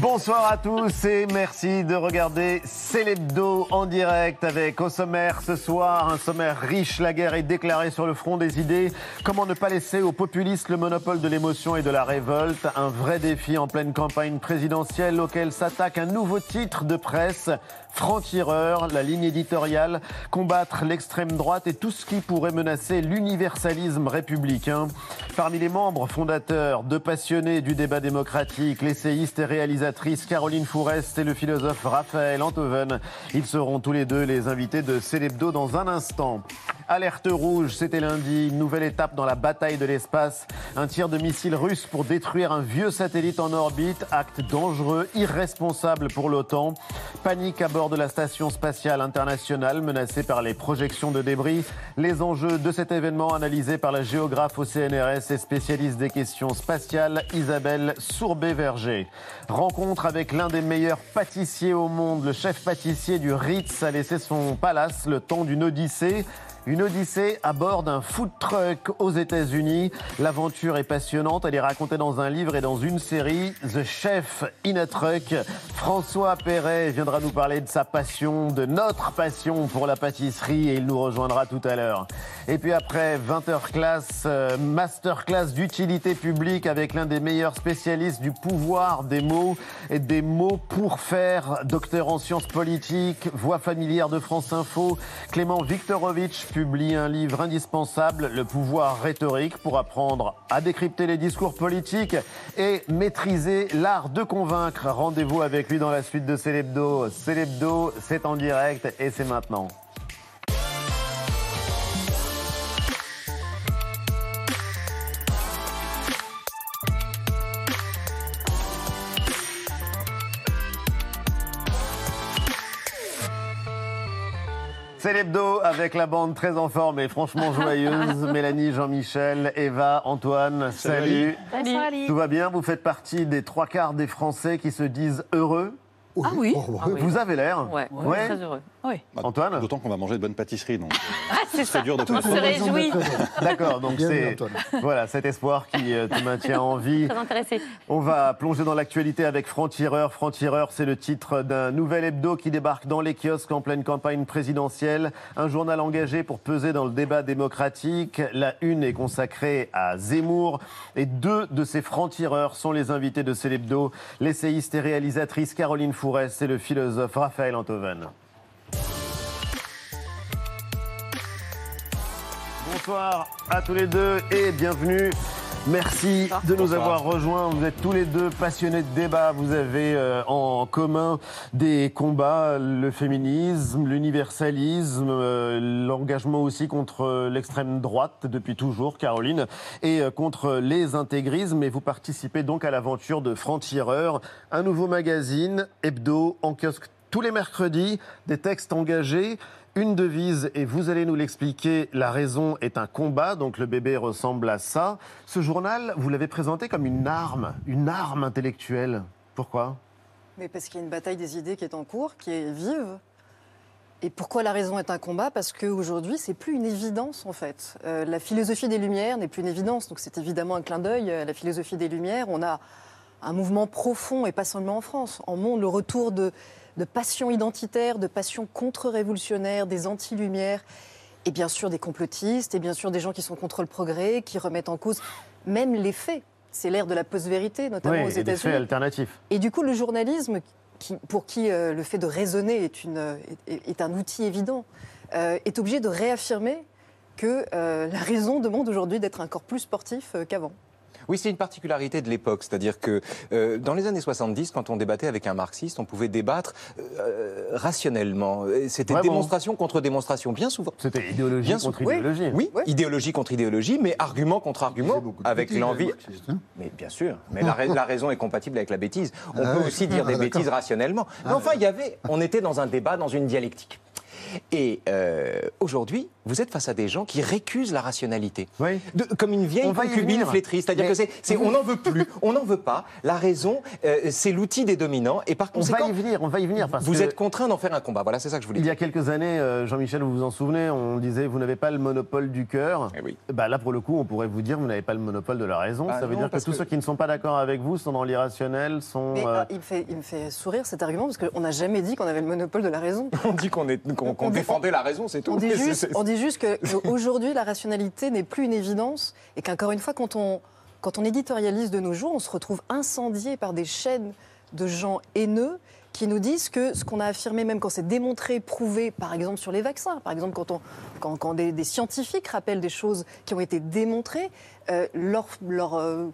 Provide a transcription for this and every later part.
Bonsoir à tous et merci de regarder Célébdo en direct avec au sommaire ce soir un sommaire riche. La guerre est déclarée sur le front des idées. Comment ne pas laisser aux populistes le monopole de l'émotion et de la révolte? Un vrai défi en pleine campagne présidentielle auquel s'attaque un nouveau titre de presse franc-tireur, la ligne éditoriale, combattre l'extrême droite et tout ce qui pourrait menacer l'universalisme républicain. Parmi les membres fondateurs, deux passionnés du débat démocratique, l'essayiste et réalisatrice Caroline Fourest et le philosophe Raphaël Antoven. Ils seront tous les deux les invités de Célébdo dans un instant. Alerte rouge, c'était lundi, nouvelle étape dans la bataille de l'espace. Un tir de missile russe pour détruire un vieux satellite en orbite, acte dangereux, irresponsable pour l'OTAN. Panique à bord de la station spatiale internationale menacée par les projections de débris. Les enjeux de cet événement analysés par la géographe au CNRS et spécialiste des questions spatiales Isabelle Sourbet-Verger. Rencontre avec l'un des meilleurs pâtissiers au monde, le chef pâtissier du Ritz a laissé son palace le temps d'une odyssée. Une odyssée à bord d'un food truck aux États-Unis. L'aventure est passionnante. Elle est racontée dans un livre et dans une série. The Chef in a Truck. François Perret viendra nous parler de sa passion, de notre passion pour la pâtisserie et il nous rejoindra tout à l'heure. Et puis après 20h classe, euh, masterclass d'utilité publique avec l'un des meilleurs spécialistes du pouvoir des mots et des mots pour faire. Docteur en sciences politiques, voix familière de France Info, Clément Viktorovitch publie un livre indispensable, Le pouvoir rhétorique, pour apprendre à décrypter les discours politiques et maîtriser l'art de convaincre. Rendez-vous avec lui dans la suite de Célébdo. Célébdo, c'est en direct et c'est maintenant. C'est l'hebdo avec la bande très en forme et franchement joyeuse. Mélanie, Jean-Michel, Eva, Antoine, salut. Salut. Tout va bien? Vous faites partie des trois quarts des Français qui se disent heureux? Ah oui. Oh, Vous avez l'air. Ouais, on est très heureux. Oui. Antoine D'autant qu'on va manger de bonnes pâtisseries. Donc, Ah, c'est ça. dur de On se réjouit. D'accord, donc c'est voilà cet espoir qui euh, te maintient en vie. Très intéressé. On va plonger dans l'actualité avec Franc-Tireur. Franc-Tireur, c'est le titre d'un nouvel hebdo qui débarque dans les kiosques en pleine campagne présidentielle. Un journal engagé pour peser dans le débat démocratique. La une est consacrée à Zemmour. Et deux de ces francs-tireurs sont les invités de cet hebdo. L'essayiste et réalisatrice Caroline Fourest et le philosophe Raphaël Antoven. Bonsoir à tous les deux et bienvenue. Merci de nous Bonsoir. avoir rejoints. Vous êtes tous les deux passionnés de débat. Vous avez euh, en commun des combats, le féminisme, l'universalisme, euh, l'engagement aussi contre l'extrême droite depuis toujours, Caroline, et euh, contre les intégrismes. Et vous participez donc à l'aventure de Franc-Tireur, un nouveau magazine, hebdo, en kiosque tous les mercredis, des textes engagés. Une devise, et vous allez nous l'expliquer, la raison est un combat, donc le bébé ressemble à ça. Ce journal, vous l'avez présenté comme une arme, une arme intellectuelle. Pourquoi? Mais parce qu'il y a une bataille des idées qui est en cours, qui est vive. Et pourquoi la raison est un combat? Parce qu'aujourd'hui, c'est plus une évidence en fait. Euh, la philosophie des Lumières n'est plus une évidence. Donc c'est évidemment un clin d'œil la philosophie des Lumières. On a un mouvement profond, et pas seulement en France, en monde, le retour de, de passions identitaires, de passions contre-révolutionnaires, des anti-lumières, et bien sûr des complotistes, et bien sûr des gens qui sont contre le progrès, qui remettent en cause même les faits. C'est l'ère de la post-vérité, notamment aux et des faits États-Unis. alternatifs. Et du coup, le journalisme, qui- pour qui euh, le fait de raisonner est, une, euh, est, est un outil évident, euh, est obligé de réaffirmer que euh, la raison demande aujourd'hui d'être encore plus sportif qu'avant. Oui, c'est une particularité de l'époque, c'est-à-dire que euh, dans les années 70, quand on débattait avec un marxiste, on pouvait débattre euh, rationnellement. C'était démonstration contre démonstration, bien souvent. C'était idéologie Bien contre. Oui. idéologie. Oui, Ouais. idéologie contre idéologie, mais argument contre argument, avec l'envie. hein. Mais bien sûr, mais la, ra- la raison est compatible avec la bêtise. On Ah peut aussi dire des Ah, d'accord. bêtises rationnellement. Mais enfin, il y avait, on était dans un débat, dans une dialectique. Et euh, aujourd'hui, vous êtes face à des gens qui récusent la rationalité. Oui. De- comme une vieille concubine flétrie. C'est-à-dire Mais- que c'est, on n'en veut plus, on n'en veut pas. La raison, euh, c'est l'outil des dominants. Et par On va conséquent, y venir, on va y venir. Parce vous que êtes contraint d'en faire un combat. Voilà, c'est ça que je voulais Il y dire. a quelques années, euh, Jean-Michel, vous vous en souvenez, on disait vous n'avez pas le monopole du cœur. Eh oui. Bah là, pour le coup, on pourrait vous dire vous n'avez pas le monopole de la raison. Bah Ça veut non, dire que tous que- ceux qui ne sont pas d'accord avec vous sont dans l'irrationnel, sont. Mais euh, euh, il, me fait, il me fait sourire cet argument parce qu'on n'a jamais dit qu'on avait le monopole de la raison. On dit qu'on, On défendait la raison, c'est tout. On dit juste, c'est- on dit juste que qu'aujourd'hui, la rationalité n'est plus une évidence et qu'encore une fois, quand on, quand on éditorialise de nos jours, on se retrouve incendié par des chaînes de gens haineux qui nous disent que ce qu'on a affirmé, même quand c'est démontré, prouvé, par exemple sur les vaccins, par exemple quand, on, quand, quand des, des scientifiques rappellent des choses qui ont été démontrées, euh, leur, leur, euh,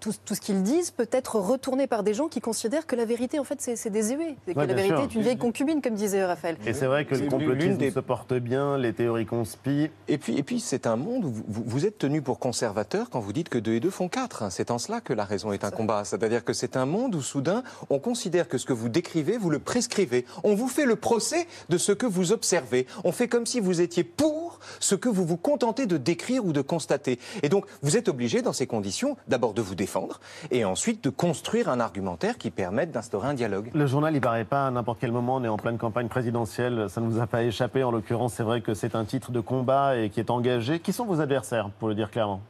tout, tout ce qu'ils disent peut être retourné par des gens qui considèrent que la vérité, en fait, c'est désuet. Et que Ouais, la vérité sûr. est une vieille concubine, comme disait Raphaël. Et c'est vrai que le complotisme l'une des- se porte bien, les théories conspirent. Et puis, et puis c'est un monde où vous, êtes tenu pour conservateur quand vous dites que 2 et 2 font 4. C'est en cela que la raison est un combat. C'est-à-dire que c'est un monde où soudain, on considère que ce que vous décrivez, vous le prescrivez. On vous fait le procès de ce que vous observez. On fait comme si vous étiez pour ce que vous vous contentez de décrire ou de constater. Et donc, vous êtes obligé, dans ces conditions, d'abord de vous défendre et ensuite de construire un argumentaire qui permette d'instaurer un dialogue. Le journal, il paraît pas à n'importe quel moment. On est en pleine campagne présidentielle. Ça ne vous a pas échappé. En l'occurrence, c'est vrai que c'est un titre de combat et qui est engagé. Qui sont vos adversaires, pour le dire clairement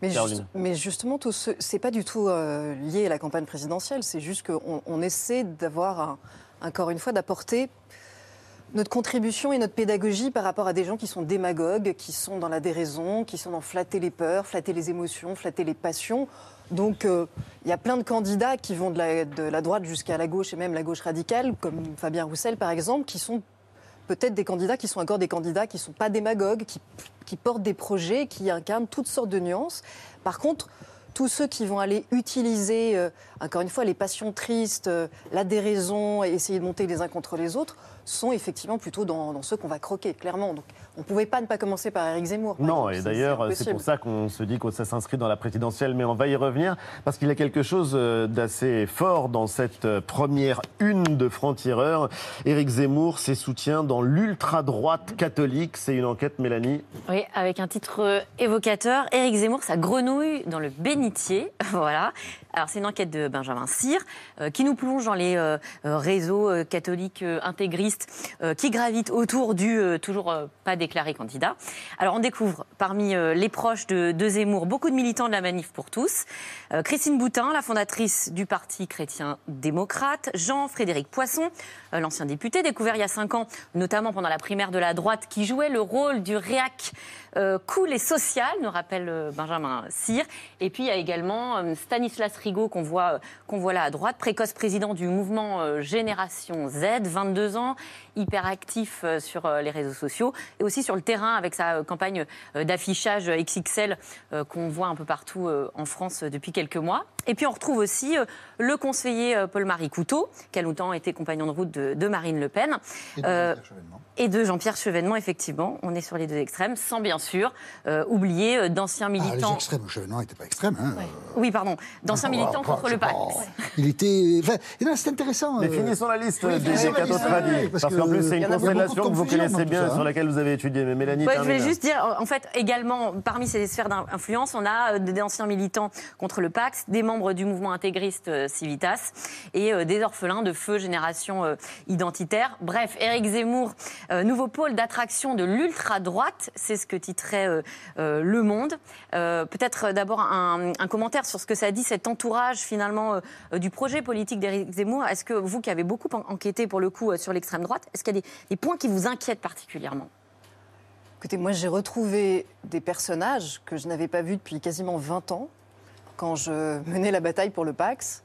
Mais, juste- mais justement, tout ce, c'est pas du tout euh, lié à la campagne présidentielle. C'est juste qu'on on essaie d'avoir, un- encore une fois, d'apporter notre contribution et notre pédagogie par rapport à des gens qui sont démagogues, qui sont dans la déraison, qui sont dans flatter les peurs, flatter les émotions, flatter les passions. Donc, euh, il y a plein de candidats qui vont de la, droite jusqu'à la gauche et même la gauche radicale, comme Fabien Roussel par exemple, qui sont peut-être des candidats qui sont encore des candidats qui ne sont pas démagogues, qui, qui portent des projets, qui incarnent toutes sortes de nuances. Par contre, tous ceux qui vont aller utiliser, euh, encore une fois, les passions tristes, euh, la déraison et essayer de monter les uns contre les autres, sont effectivement plutôt dans, dans ceux qu'on va croquer, clairement. Donc, on ne pouvait pas ne pas commencer par Éric Zemmour. par Non, exemple. et d'ailleurs, c'est pour ça qu'on se dit que ça s'inscrit dans la présidentielle, mais on va y revenir, parce qu'il y a quelque chose euh, d'assez fort dans cette euh, première une de franc-tireur. Éric Zemmour, ses soutiens dans l'ultra-droite catholique, c'est une enquête, Mélanie. Oui, avec un titre euh, évocateur. Éric Zemmour, sa grenouille dans le bénitier. voilà. Alors, c'est une enquête de Benjamin Cyr euh, qui nous plonge dans les euh, euh, réseaux euh, catholiques intégristes qui gravitent autour du toujours pas déclaré candidat. Alors, on découvre parmi les proches de, de Zemmour beaucoup de militants de la Manif pour tous. Christine Boutin, la fondatrice du Parti chrétien-démocrate. Jean-Frédéric Poisson, l'ancien député, découvert il y a cinq ans, notamment pendant la primaire de la droite, qui jouait le rôle du réac euh, cool et social, nous rappelle euh, Benjamin Cyr. Et puis il y a également euh, Stanislas Rigaud qu'on voit, qu'on voit là à droite, précoce président du mouvement Génération Z, 22 ans, hyper actif euh, sur euh, les réseaux sociaux et aussi sur le terrain avec sa euh, campagne d'affichage XXL qu'on voit un peu partout en France depuis quelques mois. Et puis on retrouve aussi le conseiller Paul-Marie Couteau, qui a longtemps été compagnon de route de, de Marine Le Pen. Et de Euh, Jean-Pierre Chevènement. et de Jean-Pierre Chevènement, effectivement. On est sur les deux extrêmes, sans bien sûr euh, oublier d'anciens Ah, les militants. extrêmes, Chevènement n'était pas extrême. Hein. oui, pardon, d'anciens Oh, militants contre le pas. Pax. Il était. Enfin, c'est intéressant. Mais euh, finissons la liste oui, des, des oui, Parce parce qu'en que plus, c'est il une en constellation que vous connaissez bien, sur hein. laquelle vous avez étudié. Mais Mélanie, Ouais, je termine. juste dire, en fait, également, parmi ces sphères d'influence, on a euh, des anciens militants contre le Pax, des membres du mouvement intégriste euh, Civitas et euh, des orphelins de feu génération euh, identitaire. Bref, Éric Zemmour, euh, nouveau pôle d'attraction de l'ultra-droite, c'est ce que titrait euh, euh, Le Monde. Euh, Peut-être euh, d'abord un, un commentaire sur ce que ça dit, cet entourage finalement euh, du projet politique d'Éric Zemmour. Est-ce que vous qui avez beaucoup en- enquêté pour le coup euh, sur l'extrême droite, est-ce qu'il y a des, points qui vous inquiètent particulièrement? Écoutez, moi j'ai retrouvé des personnages que je n'avais pas vus depuis quasiment 20 ans, quand je menais la bataille pour le Pax,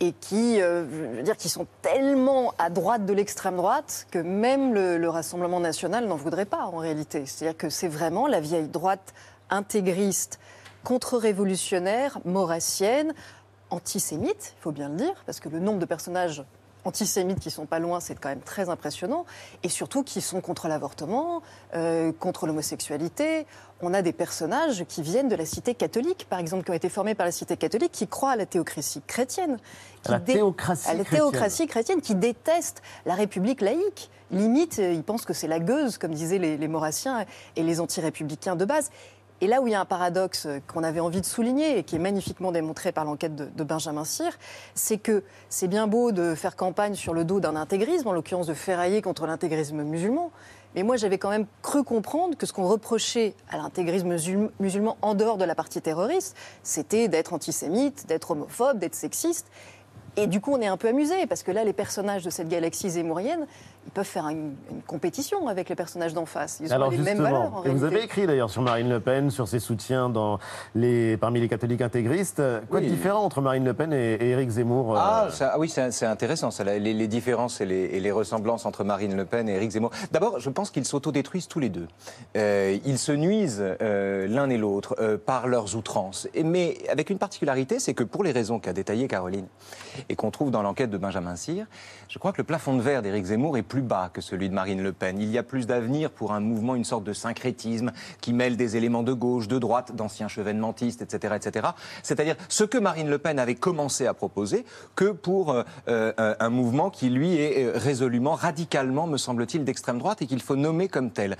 et qui, euh, dire, qui sont tellement à droite de l'extrême droite que même le, le Rassemblement national n'en voudrait pas en réalité. C'est-à-dire que c'est vraiment la vieille droite intégriste, contre-révolutionnaire, maurassienne, antisémite, il faut bien le dire, parce que le nombre de personnages antisémites qui sont pas loin, c'est quand même très impressionnant, et surtout qui sont contre l'avortement, euh, contre l'homosexualité. On a des personnages qui viennent de la cité catholique, par exemple, qui ont été formés par la cité catholique, qui croient à la théocratie chrétienne. Qui la dé- théocratie à la chrétienne. théocratie chrétienne, qui détestent la République laïque. Limite, ils pensent que c'est la gueuse, comme disaient les, les Maurassiens et les anti-républicains de base. Et là où il y a un paradoxe qu'on avait envie de souligner et qui est magnifiquement démontré par l'enquête de, Benjamin Cyr, c'est que c'est bien beau de faire campagne sur le dos d'un intégrisme, en l'occurrence de ferrailler contre l'intégrisme musulman. Mais moi, j'avais quand même cru comprendre que ce qu'on reprochait à l'intégrisme musul- musulman en dehors de la partie terroriste, c'était d'être antisémite, d'être homophobe, d'être sexiste. Et du coup, on est un peu amusé, parce que là, les personnages de cette galaxie zémourienne, ils peuvent faire une, une compétition avec les personnages d'en face. Ils ont Alors les mêmes justement, valeurs, en et vous avez écrit d'ailleurs sur Marine Le Pen, sur ses soutiens dans les, parmi les catholiques intégristes. Quoi de différent entre Marine Le Pen et, et Éric Zemmour euh, Ah, ça- ah oui, c'est c'est intéressant, ça, les, les différences et les, et les ressemblances entre Marine Le Pen et Éric Zemmour. D'abord, je pense qu'ils s'autodétruisent tous les deux. Euh, ils se nuisent euh, l'un et l'autre euh, par leurs outrances. Et- mais avec une particularité, c'est que pour les raisons qu'a détaillées Caroline et qu'on trouve dans l'enquête de Benjamin Cyr, je crois que le plafond de verre d'Éric Zemmour est plus bas que celui de Marine Le Pen. Il y a plus d'avenir pour un mouvement, une sorte de syncrétisme qui mêle des éléments de gauche, de droite, d'anciens chevènementistes, etc., etc. C'est-à-dire ce que Marine Le Pen avait commencé à proposer que pour euh, euh, un mouvement qui, lui, est euh, résolument, radicalement, me semble-t-il, d'extrême droite et qu'il faut nommer comme tel.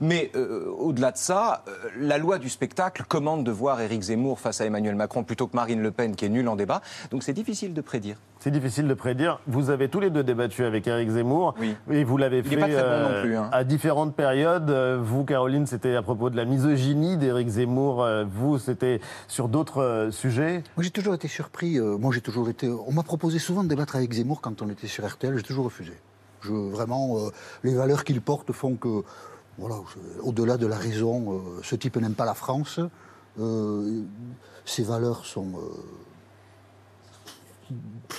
Mais au-delà de ça, la loi du spectacle commande de voir Éric Zemmour face à Emmanuel Macron plutôt que Marine Le Pen qui est nulle en débat. Donc c'est difficile de prédire. C'est difficile de prédire. Vous avez tous les deux débattu avec Éric Zemmour. Oui. Et vous l'avez fait pas très bon euh, non plus, hein. à différentes périodes. Euh, Vous, Caroline, c'était à propos de la misogynie d'Éric Zemmour. Euh, Vous, c'était sur d'autres euh, sujets? Moi, j'ai toujours été surpris. euh, moi, j'ai toujours été. On m'a proposé souvent de débattre avec Zemmour quand on était sur RTL. J'ai toujours refusé. Je, vraiment, euh, les valeurs qu'il porte font que, voilà, au-delà de la raison, euh, ce type n'aime pas la France. Euh, ses valeurs sont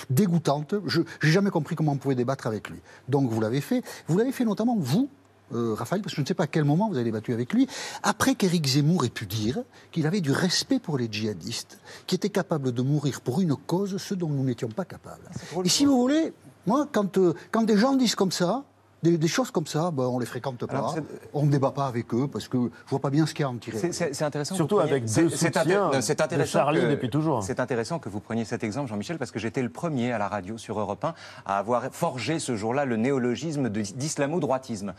dégoûtantes. Je n'ai jamais compris comment on pouvait débattre avec lui. Donc, vous l'avez fait. Vous l'avez fait notamment, vous, euh, Raphaël, parce que je ne sais pas à quel moment vous avez débattu avec lui, après qu'Éric Zemmour ait pu dire qu'il avait du respect pour les djihadistes, qui étaient capables de mourir pour une cause, ce dont nous n'étions pas capables. Et si vous voulez, moi, quand, euh, quand des gens disent comme ça, des, des choses comme ça, ben, on les fréquente pas, on ne débat pas avec eux, parce que je vois pas bien ce qu'il y a à en tirer. C'est- intéressant. Surtout preniez- avec deux c'est soutiens c'est de intéressant Charlie que- depuis toujours. C'est intéressant que vous preniez cet exemple, Jean-Michel, parce que j'étais le premier à la radio sur Europe 1 à avoir forgé ce jour-là le néologisme de- d'islamo-droitisme,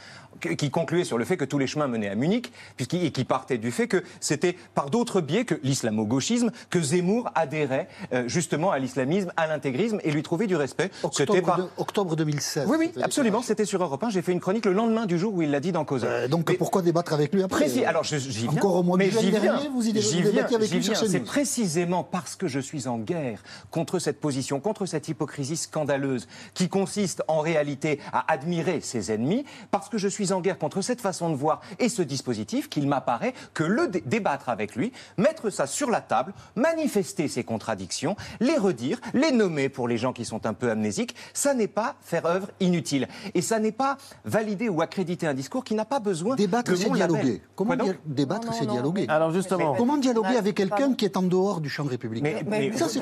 qui concluait sur le fait que tous les chemins menaient à Munich, et qui partait du fait que c'était par d'autres biais que l'islamo-gauchisme que Zemmour adhérait euh, justement à l'islamisme, à l'intégrisme et lui trouvait du respect. C'était Octobre, par- de- octobre 2016. Oui, oui, absolument. C'était sur Europe 1. J'ai fait une chronique le lendemain du jour où il l'a dit dans Cause. Euh, donc Mais- pourquoi débattre avec lui après Précis. euh, Alors j'y viens. Encore au mois de juillet dernier, vous y dé- vous débattiez viens, avec lui. C'est précisément parce que je suis en guerre contre cette position, contre cette hypocrisie scandaleuse qui consiste en réalité à admirer ses ennemis, parce que je suis en guerre contre cette façon de voir et ce dispositif qu'il m'apparaît que le dé- débattre avec lui, mettre ça sur la table, manifester ses contradictions, les redire, les nommer pour les gens qui sont un peu amnésiques, ça n'est pas faire œuvre inutile. Et ça n'est pas valider ou accréditer un discours qui n'a pas besoin Débattre, de c'est dialoguer. Comment Quoi donc dia- débattre, Non, c'est dialoguer. mais- Alors justement, Comment dialoguer avec quelqu'un qui est en dehors du champ républicain Mais, Mais- Ça, c'est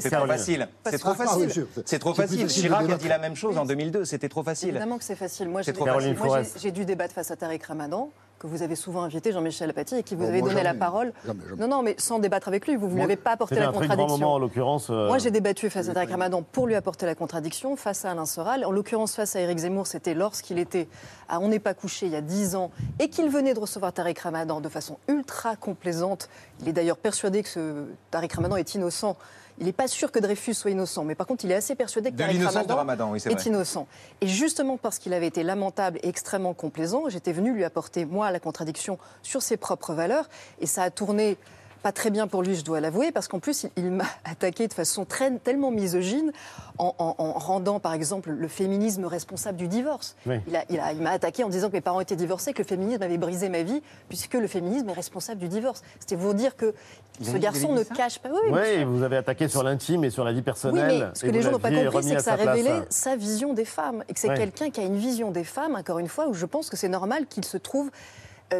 c'est trop facile. C'est trop Ah facile. sûr. C'est trop facile. Chirac a dit la même chose en 2002. C'était trop facile. Évidemment que c'est facile. Moi, j'ai dû débattre face à Tariq Ramadan, que vous avez souvent invité, Jean-Michel Apathy, et qui vous Bon, avez donné la parole. Jamais, jamais. Non, non, mais sans débattre avec lui. Vous ne lui avez pas apporté la un très grand contradiction. moment en l'occurrence. euh, Moi, j'ai débattu face à Tariq Ramadan pour lui apporter la contradiction face à Alain Soral. En l'occurrence, face à Éric Zemmour, c'était lorsqu'il était à On n'est pas couché il y a 10 ans et qu'il venait de recevoir Tariq Ramadan de façon ultra complaisante. Il est d'ailleurs persuadé que ce Tariq Ramadan est innocent. Il n'est pas sûr que Dreyfus soit innocent, mais par contre, il est assez persuadé que De Tariq Ramadan, Ramadan, oui, c'est est vrai. innocent. Et justement parce qu'il avait été lamentable et extrêmement complaisant, j'étais venue lui apporter, moi, la contradiction sur ses propres valeurs. Et ça a tourné pas très bien pour lui, je dois l'avouer, parce qu'en plus, il, il m'a attaqué de façon très, tellement misogyne en, en- en rendant, par exemple, le féminisme responsable du divorce. Oui. Il, a- il a- il m'a attaqué en disant que mes parents étaient divorcés, que le féminisme avait brisé ma vie, puisque le féminisme est responsable du divorce. C'était vous dire que ce garçon ne cache pas. Oui, oui, Oui, vous avez attaqué sur l'intime et sur la vie Oui, personnelle. mais ce que les gens n'ont pas compris, c'est que ça sa place. révélait sa vision des femmes. Et que c'est Ouais. quelqu'un qui a une vision des femmes, encore une fois, où je pense que c'est normal qu'il se trouve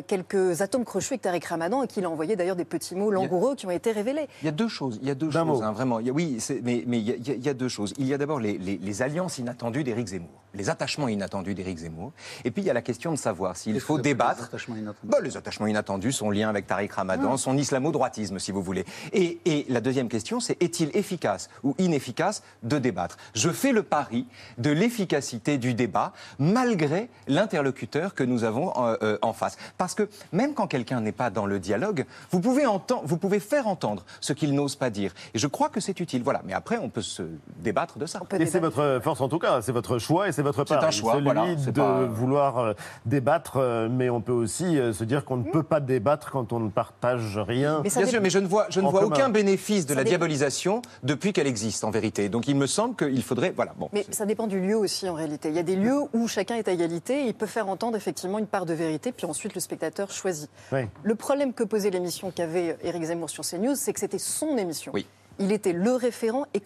quelques atomes crochus avec Tariq Ramadan et qu'il a envoyé d'ailleurs des petits mots langoureux qui ont été révélés. Il y a deux choses. Il y a deux choses, hein, vraiment. Il y a- oui, mais, mais il, y a, il y a- il y a deux choses. Il y a d'abord les, les- les alliances inattendues d'Éric Zemmour, les attachements inattendus d'Éric Zemmour. Et puis il y a la question de savoir s'il faut débattre. des attachements inattendus Bah, les attachements inattendus, son lien avec Tariq Ramadan, son islamo-droitisme, si vous voulez. Et, et la deuxième question, c'est est-il efficace ou inefficace de débattre? Je fais le pari de l'efficacité du débat malgré l'interlocuteur que nous avons euh, euh, en face. Parce que même quand quelqu'un n'est pas dans le dialogue, vous pouvez, entendre, vous pouvez faire entendre ce qu'il n'ose pas dire. Et je crois que c'est utile. Voilà. Mais après, on peut se débattre de ça. Et c'est votre force en tout cas, c'est votre choix et c'est votre C'est pari. un choix, Celui voilà, c'est de pas- vouloir euh, débattre, euh, mais on peut aussi euh, se dire qu'on ne peut pas débattre quand on ne partage rien. Bien sûr, mais je ne vois, je ne vois commun. aucun bénéfice de Ça la dé- diabolisation depuis qu'elle existe, en vérité. Donc il me semble qu'il faudrait. Voilà. Bon. Mais c'est- ça dépend du lieu aussi en réalité. Il y a des lieux où chacun est à égalité et il peut faire entendre effectivement une part de vérité, puis ensuite le spectateur choisit. Oui. Le problème que posait l'émission qu'avait Éric Zemmour sur CNews, c'est que c'était son émission. Oui. Il était le référent et,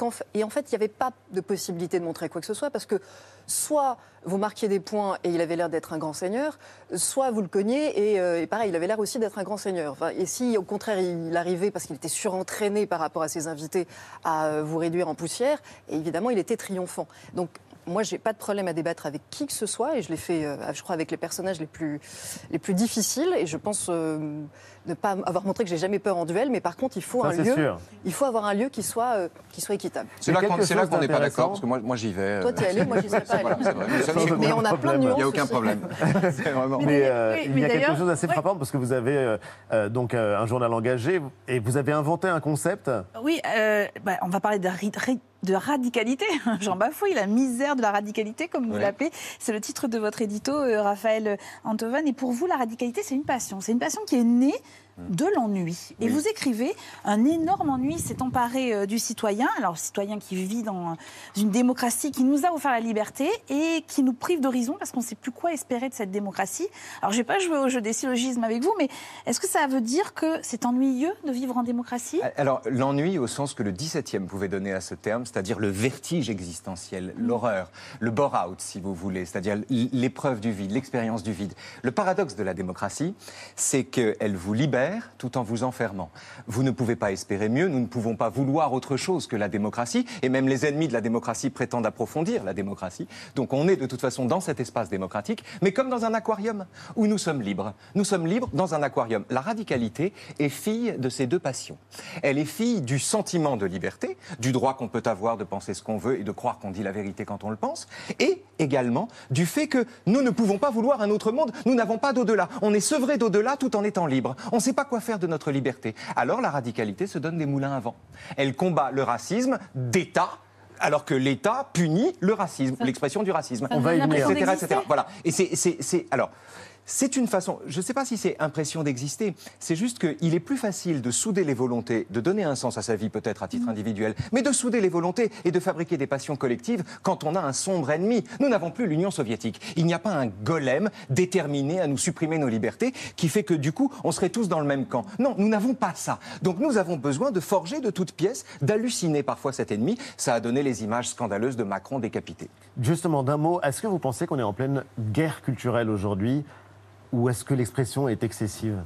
en fait, il n'y avait pas de possibilité de montrer quoi que ce soit parce que soit vous marquiez des points et il avait l'air d'être un grand seigneur, soit vous le cogniez et, euh, pareil, il avait l'air aussi d'être un grand seigneur. Et si au contraire il arrivait, parce qu'il était surentraîné par rapport à ses invités, à euh, vous réduire en poussière, évidemment il était triomphant. Donc moi, j'ai pas de problème à débattre avec qui que ce soit, et je l'ai fait, euh, je crois, avec les personnages les plus, les plus difficiles. Et je pense euh, ne pas avoir montré que j'ai jamais peur en duel, mais par contre, il faut Ça, un lieu, sûr. il faut avoir un lieu qui soit, euh, qui soit équitable. C'est là qu'on quelque c'est là chose qu'on n'est pas d'accord, parce que moi, moi j'y vais. Toi, t'es allé, moi, j'y serais pas allé. Voilà, Mais on a plein de problème. nuances. Il n'y a aucun problème. Vraiment. Mais euh, Oui, il y a quelque chose d'assez ouais. frappant parce que vous avez donc euh, un journal engagé et vous avez inventé un concept. Oui, euh, bah, on va parler ri- de radicalité. Jean Bafouille, la misère de la radicalité, comme vous Ouais. l'appelez. C'est le titre de votre édito, euh, Raphaël Antoven. Et pour vous, la radicalité, c'est une passion. C'est une passion qui est née de l'ennui. Et Oui. vous écrivez, un énorme ennui s'est emparé euh, du citoyen, alors citoyen qui vit dans euh, une démocratie qui nous a offert la liberté et qui nous prive d'horizon parce qu'on ne sait plus quoi espérer de cette démocratie. Alors je ne vais pas jouer au jeu des syllogismes avec vous, mais est-ce que ça veut dire que c'est ennuyeux de vivre en démocratie? Alors, l'ennui au sens que le 17e pouvait donner à ce terme, c'est-à-dire le vertige existentiel, l'horreur, le bore-out, si vous voulez, c'est-à-dire l'épreuve du vide, l'expérience du vide. Le paradoxe de la démocratie, c'est qu'elle vous libère tout en vous enfermant. Vous ne pouvez pas espérer mieux, nous ne pouvons pas vouloir autre chose que la démocratie, et même les ennemis de la démocratie prétendent approfondir la démocratie. Donc on est de toute façon dans cet espace démocratique, mais comme dans un aquarium, où nous sommes libres. Nous sommes libres dans un aquarium. La radicalité est fille de ces deux passions. Elle est fille du sentiment de liberté, du droit qu'on peut avoir de penser ce qu'on veut et de croire qu'on dit la vérité quand on le pense, et également du fait que nous ne pouvons pas vouloir un autre monde, nous n'avons pas d'au-delà. On est sevré d'au-delà tout en étant libre. On ne sait pas quoi faire de notre liberté. Alors la radicalité se donne des moulins à vent. Elle combat le racisme d'État. Alors que l'État punit le racisme, l'expression du racisme, venir. l'impression etc., etc. Voilà. Et c'est, c'est, c'est- alors, c'est une façon. Je ne sais pas si c'est impression d'exister. C'est juste qu'il est plus facile de souder les volontés, de donner un sens à sa vie peut-être à Mm. titre individuel, mais de souder les volontés et de fabriquer des passions collectives quand on a un sombre ennemi. Nous n'avons plus l'Union soviétique. Il n'y a pas un golem déterminé à nous supprimer nos libertés qui fait que du coup on serait tous dans le même camp. Non, nous n'avons pas ça. Donc nous avons besoin de forger de toutes pièces, d'halluciner parfois cet ennemi. Ça a donné les images scandaleuses de Macron décapité. Justement, d'un mot, est-ce que vous pensez qu'on est en pleine guerre culturelle aujourd'hui? Ou est-ce que l'expression est excessive?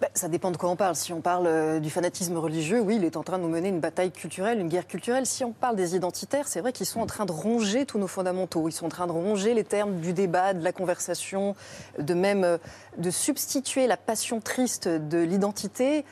Ben, ça dépend de quoi on parle. Si on parle euh, du fanatisme religieux, oui, il est en train de nous mener une bataille culturelle, une guerre culturelle. Si on parle des identitaires, c'est vrai qu'ils sont en train de ronger tous nos fondamentaux. Ils sont en train de ronger les termes du débat, de la conversation, de même euh, de substituer la passion triste de l'identité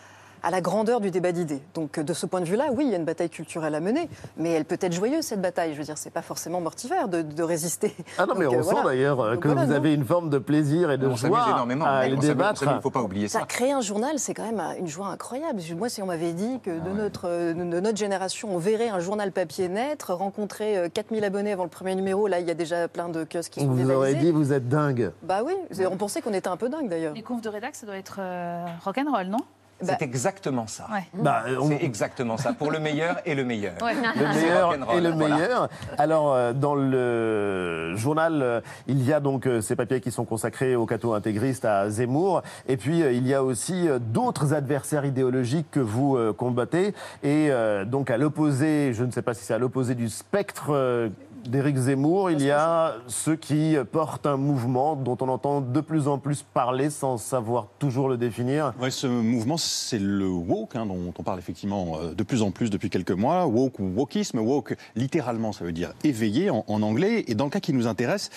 à la grandeur du débat d'idées. Donc euh, de ce point de vue-là, oui, il y a une bataille culturelle à mener, mais elle peut être joyeuse cette bataille. Je veux dire, c'est pas forcément mortifère de, de résister. Ah non, mais Donc, on euh, sent voilà. d'ailleurs euh, que voilà, vous non. avez une forme de plaisir et de on s'amuse joie énormément. à le on s'amuse- débattre. Il ne faut pas oublier ça. Ça, créer un journal, c'est quand même une joie incroyable. Moi, si on m'avait dit que de, notre, de notre génération, on verrait un journal papier naître, rencontrer euh, 4000 abonnés avant le premier numéro, là, il y a déjà plein de kiosques qui On sont vous aurait dit, vous êtes dingue. Bah oui, on pensait qu'on était un peu dingue d'ailleurs. Les confs de rédac, ça doit être euh, rock'n'roll, non? Bah, C'est exactement ça. Ouais. Bah, on- C'est exactement ça, pour le meilleur et le meilleur. le meilleur et le voilà. meilleur. Alors, euh, dans le journal, euh, il y a donc euh, ces papiers qui sont consacrés au cateau intégriste à Zemmour. Et puis, euh, il y a aussi euh, d'autres adversaires idéologiques que vous euh, combattez. Et euh, donc, à l'opposé, je ne sais pas si c'est à l'opposé du spectre euh, d'Éric Zemmour, il y a ceux qui portent un mouvement dont on entend de plus en plus parler sans savoir toujours le définir. Ouais, ce mouvement, c'est le woke, hein, dont on parle effectivement euh, de plus en plus depuis quelques mois. Woke ou wokisme. Woke, littéralement, ça veut dire éveillé en, en anglais. Et dans le cas qui nous intéresse,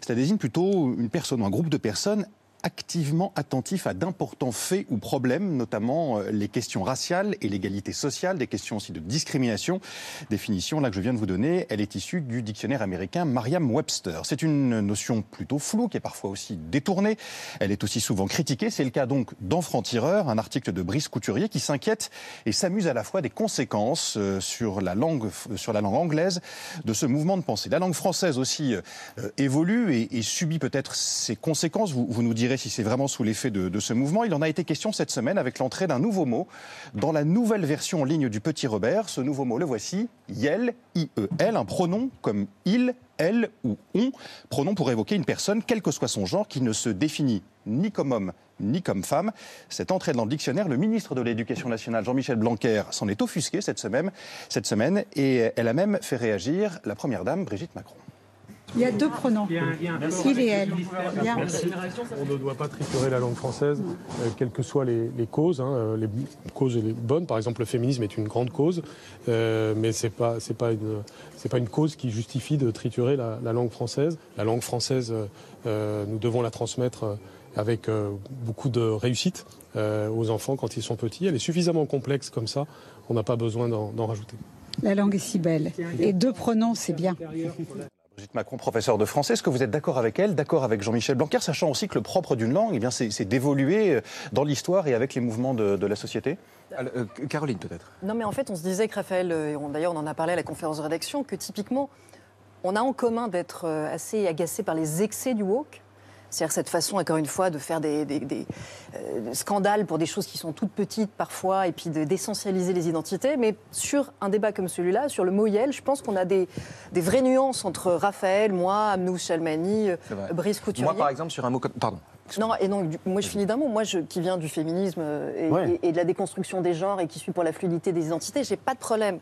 ça désigne plutôt une personne ou un groupe de personnes activement attentif à d'importants faits ou problèmes, notamment euh, les questions raciales et l'égalité sociale, des questions aussi de discrimination. Définition là que je viens de vous donner, elle est issue du dictionnaire américain Merriam-Webster. C'est une notion plutôt floue qui est parfois aussi détournée. Elle est aussi souvent critiquée. C'est le cas donc d'Enfant Tireur, un article de Brice Couturier qui s'inquiète et s'amuse à la fois des conséquences euh, sur la langue sur la langue anglaise de ce mouvement de pensée. La langue française aussi euh, évolue et, subit peut-être ses conséquences. Vous nous direz si c'est vraiment sous l'effet de, ce mouvement. Il en a été question cette semaine avec l'entrée d'un nouveau mot dans la nouvelle version en ligne du Petit Robert. Ce nouveau mot, le voici, Yel, I-E-L, un pronom comme il, elle ou on, pronom pour évoquer une personne, quel que soit son genre, qui ne se définit ni comme homme ni comme femme. Cette entrée dans le dictionnaire, le ministre de l'Éducation nationale, Jean-Michel Blanquer, s'en est offusqué cette semaine, cette semaine et elle a même fait réagir la première dame, Brigitte Macron. Il y a deux pronoms, il et elle. Bien. On ne doit pas triturer la langue française, euh, quelles que soient les, les causes. Hein, les causes les bonnes, par exemple, le féminisme est une grande cause, euh, mais c'est pas c'est pas une c'est pas une cause qui justifie de triturer la, la langue française. La langue française, euh, nous devons la transmettre avec euh, beaucoup de réussite euh, aux enfants quand ils sont petits. Elle est suffisamment complexe comme ça, on n'a pas besoin d'en rajouter. La langue est si belle. Et deux pronoms, c'est bien. Brigitte Macron, professeur de français, est-ce que vous êtes d'accord avec elle, d'accord avec Jean-Michel Blanquer, sachant aussi que le propre d'une langue, eh bien, c'est d'évoluer dans l'histoire et avec les mouvements de, de la société? Euh, Caroline, peut-être Non, mais en fait, on se disait que Raphaël, euh, d'ailleurs, on en a parlé à la conférence de rédaction, que typiquement, on a en commun d'être euh, assez agacé par les excès du woke. C'est-à-dire cette façon, encore une fois, de faire des, des, des euh, scandales pour des choses qui sont toutes petites parfois, et puis d'essentialiser les identités. Mais sur un débat comme celui-là, sur le mot Yel, je pense qu'on a des, des, vraies nuances entre Raphaël, moi, Amnou Chalmani, Brice Couturier. Moi, par exemple, sur un mot comme... Pardon. Non, et donc, moi je finis d'un mot. Moi je, qui viens du féminisme et, ouais. et, et, de la déconstruction des genres et qui suis pour la fluidité des identités, j'ai pas de problème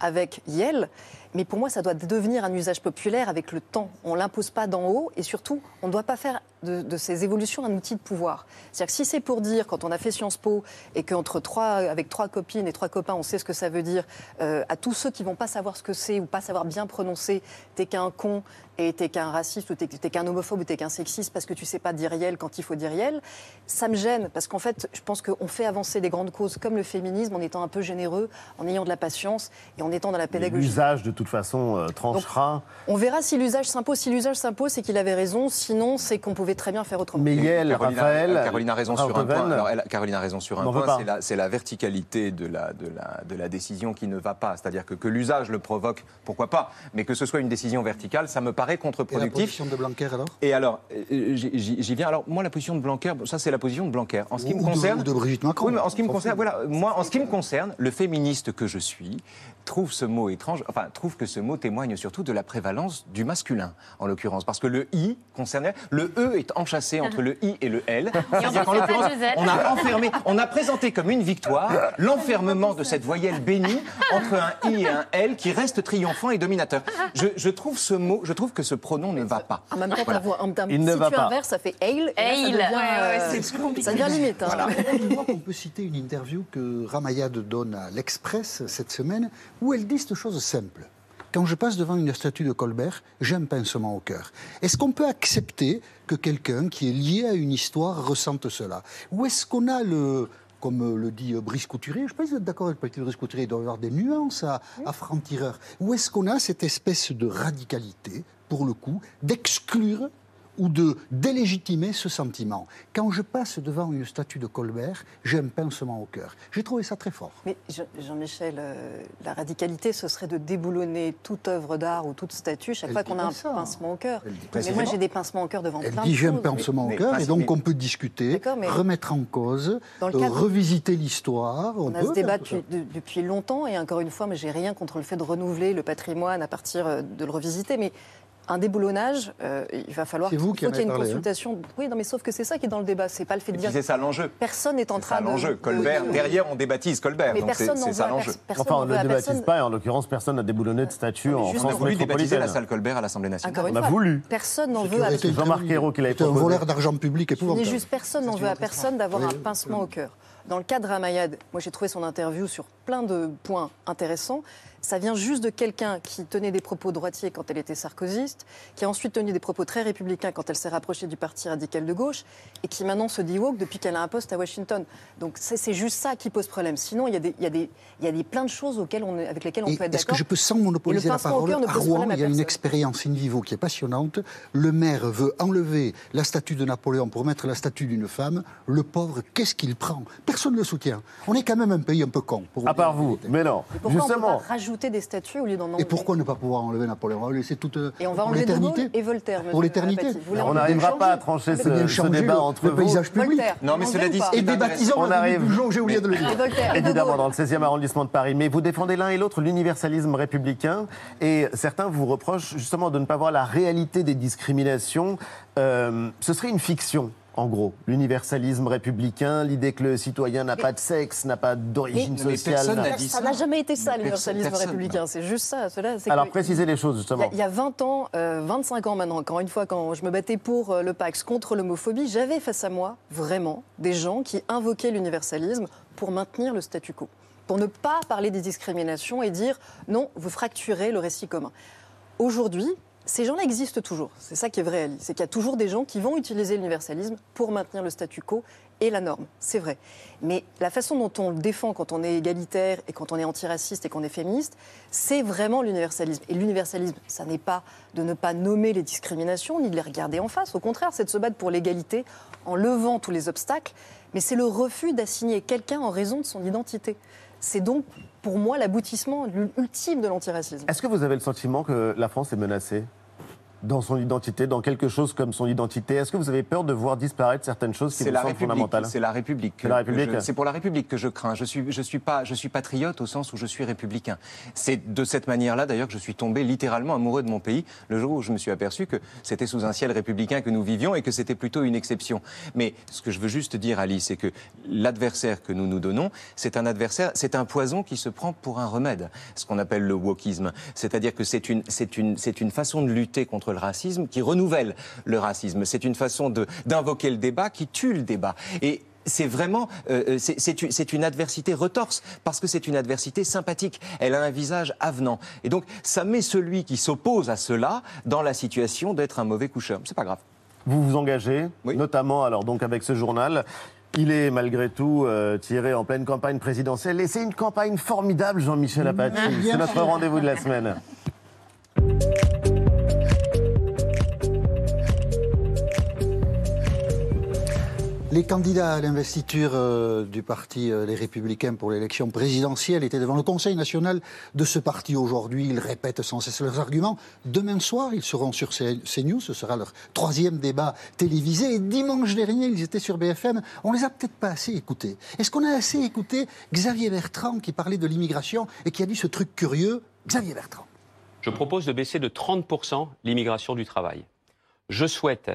avec Yel. Mais pour moi, ça doit devenir un usage populaire avec le temps. On ne l'impose pas d'en haut et surtout, on ne doit pas faire de, ces évolutions un outil de pouvoir. C'est-à-dire que si c'est pour dire, quand on a fait Sciences Po et qu'entre trois, avec trois copines et trois copains, on sait ce que ça veut dire, euh, à tous ceux qui ne vont pas savoir ce que c'est ou pas savoir bien prononcer, t'es qu'un con et t'es qu'un raciste ou t'es qu'un homophobe ou t'es qu'un sexiste parce que tu sais pas dire réel quand il faut dire réel, ça me gêne parce qu'en fait, je pense qu'on fait avancer des grandes causes comme le féminisme en étant un peu généreux, en ayant de la patience et en étant dans la pédagogie. L'usage de toute façon euh, tranchera. Donc, on verra si l'usage s'impose. Si l'usage s'impose, c'est qu'il avait raison. Sinon, c'est qu'on pouvait très bien faire autrement. Mais Yel, Caroline, Raphaël, a, Caroline a raison sur un point. Alors, elle, Caroline a raison sur un point. C'est la, la, verticalité de la, de, la, de la décision qui ne va pas. C'est-à-dire que, que l'usage le provoque, pourquoi pas. Mais que ce soit une décision verticale, ça me paraît contre-productif. position de Blanquer alors? Et alors, euh, j'y viens. Alors, moi, la position de Blanquer, ça, c'est la position de Blanquer. En ce qui ou me concerne. De, ou de Brigitte Macron. Oui, mais en ce qui me concerne, voilà, moi, en ce qui me concerne, le féministe que je suis trouve ce mot étrange, enfin, trouve que ce mot témoigne surtout de la prévalence du masculin, en l'occurrence. Parce que le I concernait. Le E est enchâssé entre le I et le L. C'est-à-dire qu'en l'occurrence, on a enfermé, on a présenté comme une victoire l'enfermement de cette voyelle bénie entre un I et un L qui reste triomphant et dominateur. Je, je trouve ce mot, je trouve que ce pronom ne va pas. En même temps, Voilà. en termes Il ne si va tu pas. inverses, ça fait ça devient, ouais, ouais, euh, c'est compliqué. Ça devient limite. hein. Je crois qu'on peut citer une interview que Ramayad donne à l'Express cette semaine, où elle dit cette chose simple. Quand je passe devant une statue de Colbert, j'ai un pincement au cœur. Est-ce qu'on peut accepter que quelqu'un qui est lié à une histoire ressente cela? Ou est-ce qu'on a le, comme le dit Brice Couturier, je ne sais pas si vous êtes d'accord avec Brice Couturier, il doit y avoir des nuances à, à franc-tireur. Ou est-ce qu'on a cette espèce de radicalité, pour le coup, d'exclure ou de délégitimer ce sentiment. Quand je passe devant une statue de Colbert, j'ai un pincement au cœur. J'ai trouvé ça très fort. Mais Jean- Jean-Michel, euh, la radicalité, ce serait de déboulonner toute œuvre d'art ou toute statue chaque Elle fois qu'on a un ça. pincement au cœur. Mais moi, j'ai des pincements au cœur devant Elle plein dit de j'ai un pincement au cœur et donc mais- on peut discuter, mais- remettre en cause, Dans le euh, revisiter l'histoire. On, On, a peut ce débat depuis, de- depuis longtemps et encore une fois, mais j'ai rien contre le fait de renouveler le patrimoine à partir euh, de le revisiter, mais un déboulonnage, euh, il va falloir qu'il y ait une parlé, hein. consultation. Oui, non, mais sauf que c'est ça qui est dans le débat. C'est pas le fait de dire. c'est ça l'enjeu. Personne n'est en C'est ça train de. l'enjeu. Colbert, de- derrière, on débaptise Colbert. Mais donc c'est personne n'en c'est veut ça l'enjeu. personne Enfin, on n'en ne veut à débaptise personne. pas, et en l'occurrence, personne n'a déboulonné de statue mais en France On a voulu débaptiser la salle Colbert à l'Assemblée nationale. Encore une On a fois, voulu. Personne n'en veut à C'est Jean-Marc Ayrault qui l'avait C'est un proposé. voleur d'argent public épouvantable. juste personne n'en veut à personne d'avoir un pincement au cœur. Dans le cas de Ramayad, moi j'ai trouvé son interview sur plein de points intéressants. Ça vient juste de quelqu'un qui tenait des propos droitiers quand elle était sarkozyste, qui a ensuite tenu des propos très républicains quand elle s'est rapprochée du parti radical de gauche, et qui maintenant se dit woke depuis qu'elle a un poste à Washington. Donc c'est juste ça qui pose problème. Sinon, il y a, des, il y a, des, il y a des, plein de choses auxquelles on avec lesquelles on Et peut être Est-ce que d'accord. je peux sans monopoliser la parole À Rouen, il y a une expérience in vivo qui est passionnante. Le maire veut enlever la statue de Napoléon pour mettre la statue d'une femme. Le pauvre, qu'est-ce qu'il prend? Personne ne le soutient. On est quand même un pays un peu con. Pour À part vous. Mais non. Et pourquoi on Justement. ne peut pas rajouter des statues au lieu d'en enlever Et pourquoi ne pas pouvoir enlever Napoléon On va laisser toute Et on va enlever De. Gaulle et Voltaire. Pour l'éternité. On n'arrivera pas à trancher ce, ce débat le- entre le vous. paysage public. Voltaire. Non, mais on cela dit, Et est débaptisons On arrive. j'ai oublié de le dire. Évidemment, dans le 16e arrondissement de Paris. Mais vous défendez l'un et l'autre l'universalisme républicain. Et certains vous reprochent justement de ne pas voir la réalité des discriminations. Euh, ce serait une fiction. En gros, l'universalisme républicain, l'idée que le citoyen n'a pas de sexe, n'a pas d'origine sociale. personne n'a Ça n'a jamais été ça, Mais l'universalisme personne- républicain. C'est juste ça. Cela, c'est Alors précisez les choses justement. a, il y a 20 ans, euh, 25 ans maintenant, encore une fois, quand je me battais pour euh, le Pax contre l'homophobie, j'avais face à moi vraiment des gens qui invoquaient l'universalisme pour maintenir le statu quo, pour ne pas parler des discriminations et dire non, vous fracturez le récit commun. Aujourd'hui, ces gens-là existent toujours. C'est ça qui est vrai, Ali. C'est qu'il y a toujours des gens qui vont utiliser l'universalisme pour maintenir le statu quo et la norme. C'est vrai. Mais la façon dont on le défend quand on est égalitaire et quand on est antiraciste et qu'on est féministe, c'est vraiment l'universalisme. Et l'universalisme, ça n'est pas de ne pas nommer les discriminations ni de les regarder en face. Au contraire, c'est de se battre pour l'égalité en levant tous les obstacles. Mais c'est le refus d'assigner quelqu'un en raison de son identité. C'est donc, pour moi, l'aboutissement ultime de l'antiracisme. Est-ce que vous avez le sentiment que la France est menacée? Dans son identité, dans quelque chose comme son identité Est-ce que vous avez peur de voir disparaître certaines choses qui vous la semblent République. fondamentales C'est la République. que- C'est la que République. C'est pour la République que je crains. Je suis, je suis pas, je suis patriote au sens où je suis républicain. C'est de cette manière-là, d'ailleurs, que je suis tombé littéralement amoureux de mon pays le jour où je me suis aperçu que c'était sous un ciel républicain que nous vivions et que c'était plutôt une exception. Mais ce que je veux juste dire, Ali, c'est que l'adversaire que nous nous donnons, c'est un adversaire, c'est un poison qui se prend pour un remède. Ce qu'on appelle le wokisme. C'est-à-dire que c'est une, c'est une, c'est une façon de lutter contre le racisme qui renouvelle le racisme. C'est une façon de, d'invoquer le débat qui tue le débat. Et c'est vraiment, euh, c'est, c'est une, adversité retorse, parce que c'est une adversité sympathique. Elle a un visage avenant. Et donc, ça met celui qui s'oppose à cela dans la situation d'être un mauvais coucheur. C'est pas grave. Vous vous engagez, Oui. notamment alors donc avec ce journal. Il est malgré tout euh, tiré en pleine campagne présidentielle et c'est une campagne formidable, Jean-Michel Apathy. bien C'est notre rendez-vous de la semaine. Les candidats à l'investiture euh, du parti euh, Les Républicains pour l'élection présidentielle étaient devant le Conseil national de ce parti aujourd'hui. Ils répètent sans cesse leurs arguments. Demain soir, ils seront sur CNews. Ce sera leur troisième débat télévisé. Et dimanche dernier, ils étaient sur BFM. On les a peut-être pas assez écoutés. Est-ce qu'on a assez écouté Xavier Bertrand qui parlait de l'immigration et qui a dit ce truc curieux? Xavier Bertrand. Je propose de baisser de 30% l'immigration du travail. Je souhaite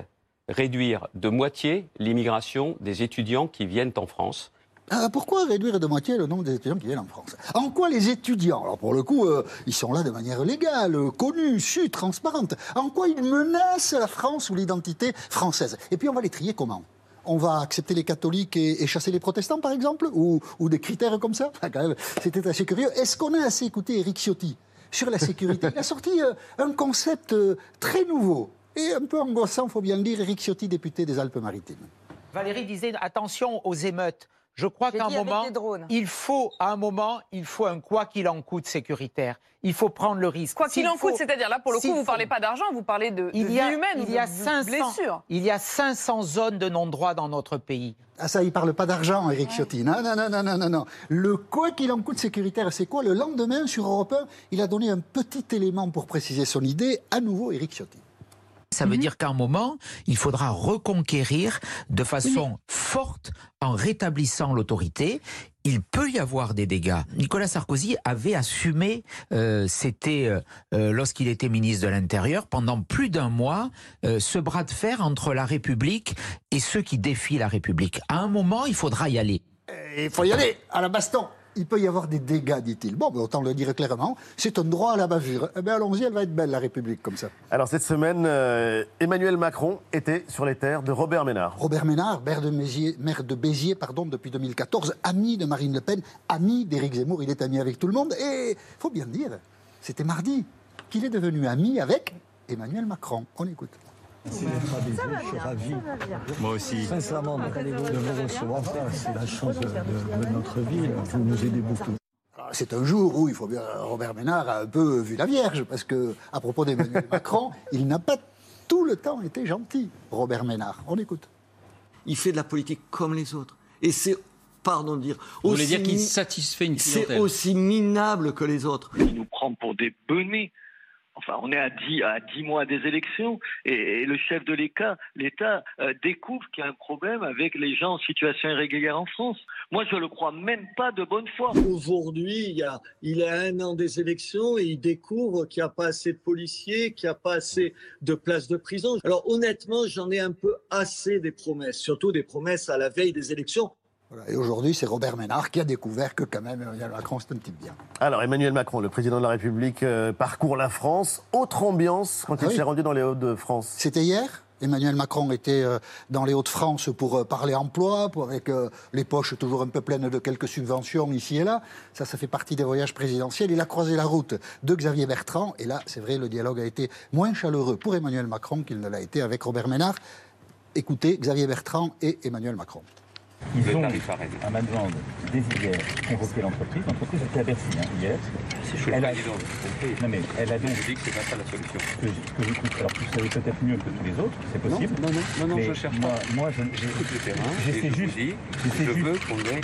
réduire de moitié l'immigration des étudiants qui viennent en France. Ah, pourquoi réduire de moitié le nombre des étudiants qui viennent en France? En quoi les étudiants, alors pour le coup, euh, ils sont là de manière légale, connue, sûre, transparente, en quoi ils menacent la France ou l'identité française? Et puis on va les trier comment? On va accepter les catholiques et, chasser les protestants, par exemple? Ou, des critères comme ça? Ah, C'était assez curieux. Est-ce qu'on a assez écouté Eric Ciotti sur la sécurité? Il a sorti euh, un concept euh, très nouveau et un peu angoissant, faut bien le dire, Eric Ciotti, député des Alpes-Maritimes. Valérie disait attention aux émeutes. Je crois qu'à un moment, il faut, à un moment, il faut un quoi qu'il en coûte sécuritaire. Il faut prendre le risque. Quoi qu'il en coûte, c'est-à-dire là, pour le coup, vous ne parlez pas d'argent, vous parlez de, il vie y a, humaine, il y a de, de 500, blessures. il y a 500 zones de non-droit dans notre pays. Ah ça, il parle pas d'argent, Eric Ciotti. Non, non, non, non, non, non, non. Le quoi qu'il en coûte sécuritaire, c'est quoi? Le lendemain, sur Europe 1, il a donné un petit élément pour préciser son idée. À nouveau, Eric Ciotti. Ça veut dire qu'à un moment, il faudra reconquérir de façon forte, en rétablissant l'autorité, il peut y avoir des dégâts. Nicolas Sarkozy avait assumé, euh, c'était euh, euh, lorsqu'il était ministre de l'Intérieur, pendant plus d'un mois, euh, ce bras de fer entre la République et ceux qui défient la République. À un moment, il faudra y aller. Et il faut y aller, à la baston. Il peut y avoir des dégâts, dit-il. Bon, ben, autant le dire clairement. C'est un droit à la bavure. Eh bien, allons-y, elle va être belle, la République, comme ça. Alors cette semaine, euh, Emmanuel Macron était sur les terres de Robert Ménard. Robert Ménard, maire de, maire de Béziers pardon, depuis 2014, ami de Marine Le Pen, ami d'Éric Zemmour, il est ami avec tout le monde. Et il faut bien dire, c'était mardi qu'il est devenu ami avec Emmanuel Macron. On écoute. Je suis ravi, Moi aussi. sincèrement, de vous recevoir. C'est la chance de, notre ville. Vous nous aidez beaucoup. Ah, C'est un jour où il faut bien, Robert Ménard a un peu vu la Vierge, parce que à propos d'Emmanuel Macron, il n'a pas tout le temps été gentil, Robert Ménard. On écoute. Il fait de la politique comme les autres. Et c'est, pardon de dire, Vous voulez aussi dire qu'il mi- satisfait une C'est aussi minable que les autres. Il nous prend pour des benets. Enfin, on est à dix, à dix mois des élections et, le chef de l'État, l'État euh, découvre qu'il y a un problème avec les gens en situation irrégulière en France. Moi, je le crois même pas de bonne foi. Aujourd'hui, il, y a, il est à un an des élections et il découvre qu'il n'y a pas assez de policiers, qu'il n'y a pas assez de places de prison. Alors honnêtement, j'en ai un peu assez des promesses, surtout des promesses à la veille des élections. Voilà. Et aujourd'hui, c'est Robert Ménard qui a découvert que quand même Emmanuel Macron, c'est un petit bien. Alors Emmanuel Macron, le président de la République, euh, parcourt la France. Autre ambiance quand il oui. s'est rendu dans les Hauts-de-France. C'était hier Emmanuel Macron était euh, dans les Hauts-de-France pour euh, parler emploi, pour, avec euh, les poches toujours un peu pleines de quelques subventions ici et là. Ça, ça fait partie des voyages présidentiels. Il a croisé la route de Xavier Bertrand. Et là, c'est vrai, le dialogue a été moins chaleureux pour Emmanuel Macron qu'il ne l'a été avec Robert Ménard. Écoutez, Xavier Bertrand et Emmanuel Macron. Ils ont, à ma demande, dès hier, convoqué l'entreprise. L'entreprise était à Bercy hein, hier. Elle a... Non mais elle a donc... Je dis que c'est pas ça la solution. Que je, que je alors vous savez peut-être mieux que tous les autres, c'est possible. Non, non, non, non, Mais je cherche moi, pas. Moi, je, J'écoute le terrain et j'essaie je juste, dis, je juste- veux qu'on ait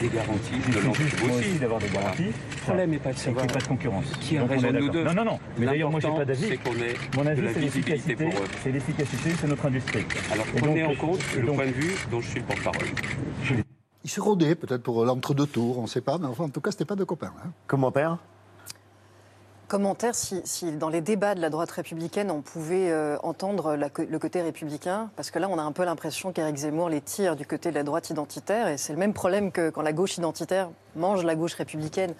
des garanties de l'entreprise aussi d'avoir des garanties. Le problème n'est pas de C'est qu'il n'y savoir ait pas de concurrence. qui a raison de nous deux. Non, non, non. Mais d'ailleurs, moi, j'ai pas d'avis. c'est Mon avis, c'est l'efficacité. C'est l'efficacité, c'est notre industrie. Alors prenez en compte le point de vue dont je suis le porte-parole. Il se rodait peut-être pour l'entre-deux tours, on ne sait pas, mais enfin, en tout cas, c'était pas de copains. hein. Commentaire Commentaire, si, si dans les débats de la droite républicaine, on pouvait euh, entendre la le côté républicain, parce que là, on a un peu l'impression qu'Éric Zemmour les tire du côté de la droite identitaire, et c'est le même problème que quand la gauche identitaire mange la gauche républicaine.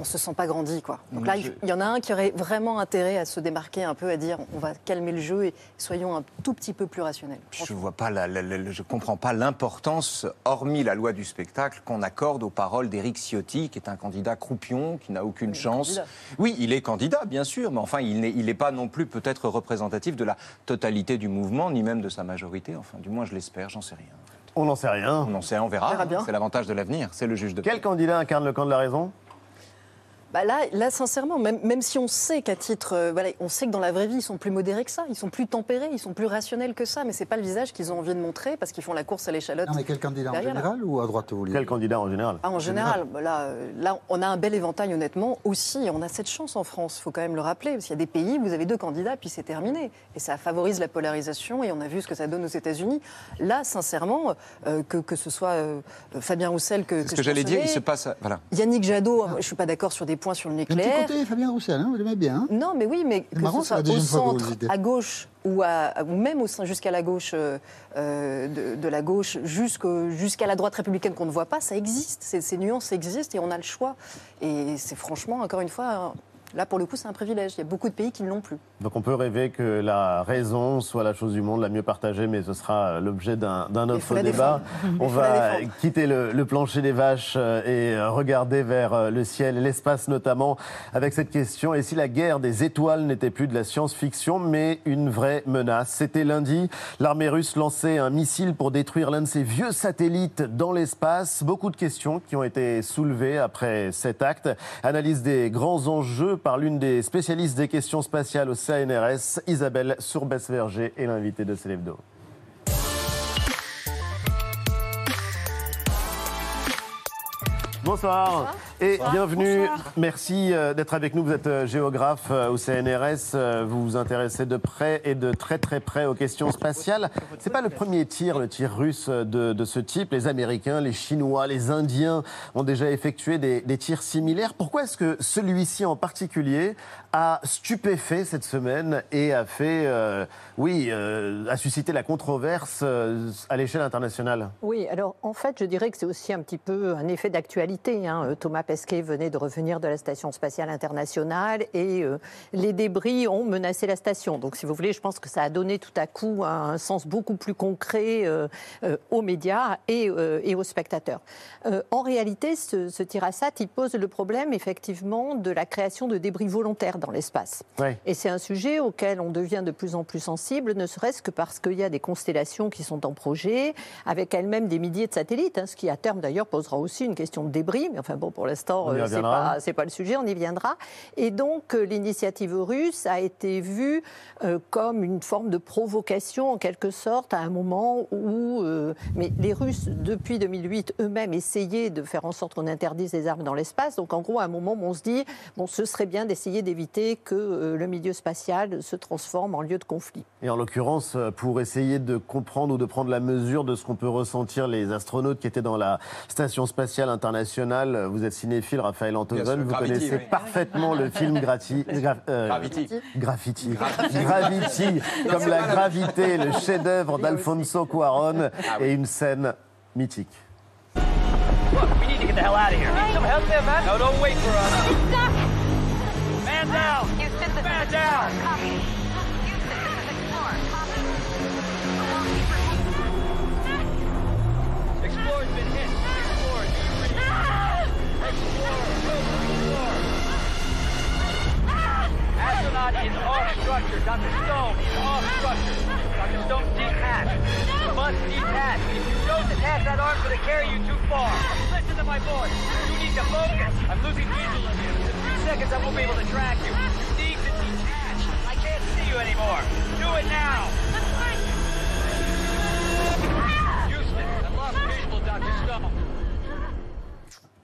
On se sent pas grandi, quoi. Donc là, il y en a un qui aurait vraiment intérêt à se démarquer un peu, à dire on va calmer le jeu et soyons un tout petit peu plus rationnels. Je vois pas, la, la- la- je comprends pas l'importance, hormis la loi du spectacle, qu'on accorde aux paroles d'Éric Ciotti, qui est un candidat croupion, qui n'a aucune chance. candidat. Oui, il est candidat, bien sûr, mais enfin, il n'est il pas non plus peut-être représentatif de la totalité du mouvement, ni même de sa majorité. Enfin, du moins, je l'espère, j'en sais rien. On n'en sait rien. On en sait, on verra. On verra. C'est l'avantage de l'avenir, c'est le juge de paix. Quel candidat incarne le camp de la raison? Bah là, là, sincèrement, même, même si on sait qu'à titre, euh, voilà, on sait que dans la vraie vie, ils sont plus modérés que ça, ils sont plus tempérés, ils sont plus rationnels que ça, mais c'est pas le visage qu'ils ont envie de montrer parce qu'ils font la course à l'échalote. Non, mais quel candidat en là. général ou à droite vous voulez Quel candidat en général Ah, en général, bah là, euh, là, on a un bel éventail, honnêtement, aussi. et On a cette chance en France, il faut quand même le rappeler. Parce qu'il y a des pays, vous avez deux candidats, puis c'est terminé. Et ça favorise la polarisation, et on a vu ce que ça donne aux États-Unis. Là, sincèrement, euh, que, que ce soit euh, Fabien Roussel que. Ce que j'allais dire, il se passe. Voilà. Yannick Jadot, je ne suis pas d'accord sur des points sur le Un petit nucléaire. côté Fabien Roussel, hein, vous l'aimez bien. hein? Non, mais oui, mais que marrant, ce soit au centre, à gauche ou, à, ou même jusqu'à la gauche, euh, euh, de, de la gauche jusqu'à la droite républicaine qu'on ne voit pas, ça existe. Ces, ces nuances existent et on a le choix. Et c'est franchement, encore une fois, là pour le coup, c'est un privilège. Il y a beaucoup de pays qui ne l'ont plus. Donc on peut rêver que la raison soit la chose du monde la mieux partagée, mais ce sera l'objet d'un autre débat. On va quitter le, le plancher des vaches euh, et regarder vers euh, le ciel l'espace notamment avec cette question. Et si la guerre des étoiles n'était plus de la science-fiction, mais une vraie menace? C'était lundi, l'armée russe lançait un missile pour détruire l'un de ses vieux satellites dans l'espace. Beaucoup de questions qui ont été soulevées après cet acte. Analyse des grands enjeux par l'une des spécialistes des questions spatiales au CNRS, Isabelle Sourbès-Verger, et l'invité de Célébdo. Bonsoir. Et Bonsoir. bienvenue, Bonsoir. merci euh, d'être avec nous. Vous êtes euh, géographe euh, au CNRS, vous vous intéressez de près et de très très près aux questions spatiales. C'est pas le premier tir, le tir russe de, de ce type. Les Américains, les Chinois, les Indiens ont déjà effectué des, des tirs similaires. Pourquoi est-ce que celui-ci en particulier a stupéfait cette semaine et a fait, euh, oui, euh, a suscité la controverse à l'échelle internationale? Oui, alors en fait, je dirais que c'est aussi un petit peu un effet d'actualité. Hein. Euh, Thomas Pesquet venait de revenir de la Station spatiale internationale et euh, les débris ont menacé la station. Donc, si vous voulez, je pense que ça a donné tout à coup un, un sens beaucoup plus concret euh, euh, aux médias et, et aux spectateurs. En réalité, ce, ce tir à sat, il pose le problème effectivement de la création de débris volontaires dans l'espace. Ouais. Et c'est un sujet auquel on devient de plus en plus sensible, ne serait-ce que parce qu'il y a des constellations qui sont en projet, avec elles-mêmes des milliers de satellites, hein, ce qui à terme d'ailleurs posera aussi une question de débris. Mais enfin bon, pour l'instant, euh, c'est reviendra. pas, pas le sujet, on y viendra. Et donc euh, l'initiative russe a été vue euh, comme une forme de provocation en quelque sorte à un moment où, euh, mais les Russes depuis 2008 eux-mêmes essayaient de faire en sorte qu'on interdise les armes dans l'espace. Donc en gros, à un moment, où on se dit bon, ce serait bien d'essayer d'éviter que euh, le milieu spatial se transforme en lieu de conflit. Et en l'occurrence, euh, pour essayer de comprendre ou de prendre la mesure de ce qu'on peut ressentir les astronautes qui étaient dans la Station spatiale internationale, euh, vous êtes cinéphile, Raphaël Antoven, vous Gravity, connaissez oui. parfaitement le film Grati- Gra- euh, Gravity. Graffiti. Gravity, comme la gravité, le chef-d'œuvre d'Alfonso Cuaron Ah et une scène mythique. Look, we need to get the hell out of here. Need some help there, man? No, don't wait for us. It's stuck. Man down. Houston, this Man down. Copy. Houston, this is Explorer. Copy. Explorer's been Dr. Stone off structure. Dr. Stone, detach. Must detach. If you don't detach, that arm's to carry you too far. Listen to my voice. You need to focus. I'm losing visual of you. In a seconds, I won't be able to track you. You need to detach. I can't see you anymore. Do it now.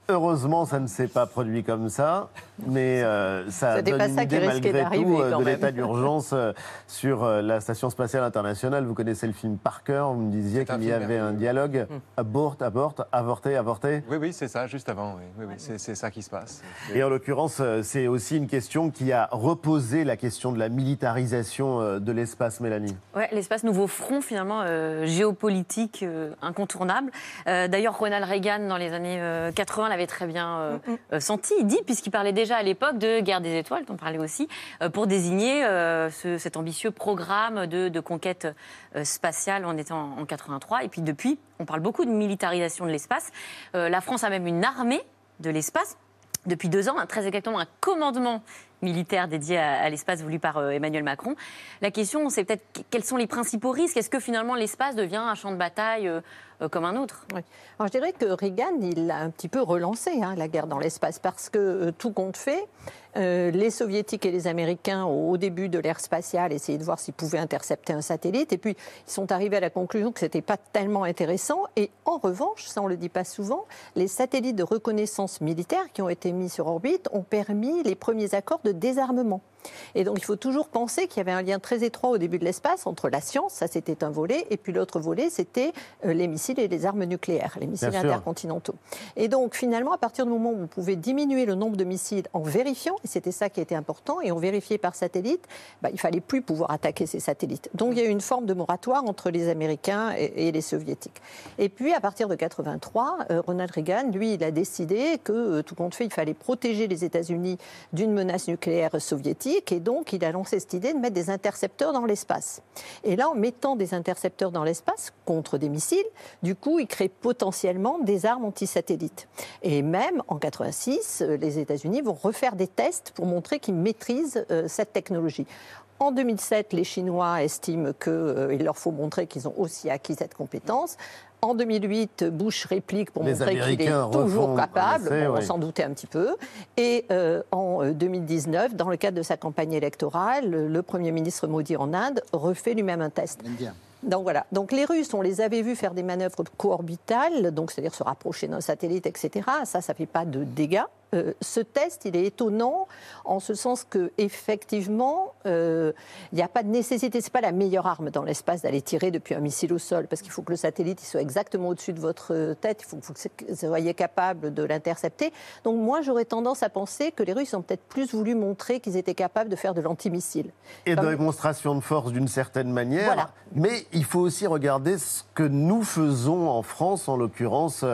Heureusement, ça ne s'est pas produit comme ça, mais euh, ça donne pas une ça qui idée risquait malgré d'arriver, tout euh, quand de l'état d'urgence euh, sur la station spatiale internationale. Vous connaissez le film par cœur. Vous me disiez qu'il y avait un dialogue abort, abort, avorté, avorté. Oui, oui, c'est ça, juste avant. Oui, oui, oui, c'est ça qui se passe. Et en l'occurrence, c'est aussi une question qui a reposé la question de la militarisation de l'espace, Mélanie. Ouais, l'espace, nouveau front finalement euh, géopolitique euh, incontournable. Euh, D'ailleurs, Ronald Reagan, dans les années euh, 80, l'avait très bien euh, euh, senti. Il dit, puisqu'il parlait déjà à l'époque de guerre des étoiles, dont on parlait aussi, euh, pour désigner euh, ce- cet ambitieux programme de, conquête euh, spatiale. On était en, en 83. Et puis depuis, on parle beaucoup de militarisation de l'espace. La France a même une armée de l'espace depuis deux ans, un- très exactement un commandement militaire dédié à, l'espace voulu par euh, Emmanuel Macron. La question, c'est peut-être qu- quels sont les principaux risques? Est-ce que finalement l'espace devient un champ de bataille euh, euh, comme un autre? Je dirais que Reagan, il a un petit peu relancé hein, la guerre dans l'espace parce que tout compte fait, euh, les Soviétiques et les Américains, au, début de l'ère spatiale, essayaient de voir s'ils pouvaient intercepter un satellite. Et puis, ils sont arrivés à la conclusion que ce n'était pas tellement intéressant. Et en revanche, ça on ne le dit pas souvent, les satellites de reconnaissance militaire qui ont été mis sur orbite ont permis les premiers accords de désarmement. Et donc, il faut toujours penser qu'il y avait un lien très étroit au début de l'espace entre la science, ça c'était un volet, et puis l'autre volet, c'était euh, les missiles et les armes nucléaires, les missiles Bien sûr. intercontinentaux. Et donc, finalement, à partir du moment où on pouvait diminuer le nombre de missiles en vérifiant, et c'était ça qui était important, et on vérifiait par satellite, bah, il fallait plus pouvoir attaquer ces satellites. Donc, il y a eu une forme de moratoire entre les Américains et, et les Soviétiques. Et puis, à partir de 83, euh, Ronald Reagan, lui, il a décidé que, euh, tout compte fait, il fallait protéger les États-Unis d'une menace nucléaire soviétique, et donc il a lancé cette idée de mettre des intercepteurs dans l'espace. Et là, en mettant des intercepteurs dans l'espace contre des missiles, du coup, il crée potentiellement des armes antisatellites. Et même en 86, euh, les États-Unis vont refaire des tests pour montrer qu'ils maîtrisent euh, cette technologie. En 2007, les Chinois estiment qu'il leur faut montrer qu'ils ont aussi acquis cette compétence. En 2008, Bush réplique pour Les montrer qu'il est toujours capable. essai, Bon, On oui. s'en doutait un petit peu. Et euh, en euh, 2019, dans le cadre de sa campagne électorale, le Premier ministre Modi en Inde refait lui-même un test. Donc voilà. Donc les Russes, on les avait vus faire des manœuvres co-orbitales, donc c'est-à-dire se rapprocher d'un satellite, etc. Ça, ça fait pas de dégâts. Euh, ce test, il est étonnant en ce sens que effectivement, euh, il n'y a pas de nécessité. C'est pas la meilleure arme dans l'espace d'aller tirer depuis un missile au sol, parce qu'il faut que le satellite il soit exactement au-dessus de votre tête. Il faut que vous soyez capable de l'intercepter. Donc moi, j'aurais tendance à penser que les Russes ont peut-être plus voulu montrer qu'ils étaient capables de faire de l'antimissile. Et Comme- de démonstration de force d'une certaine manière. Voilà. Mais il faut aussi regarder ce que nous faisons en France, en l'occurrence.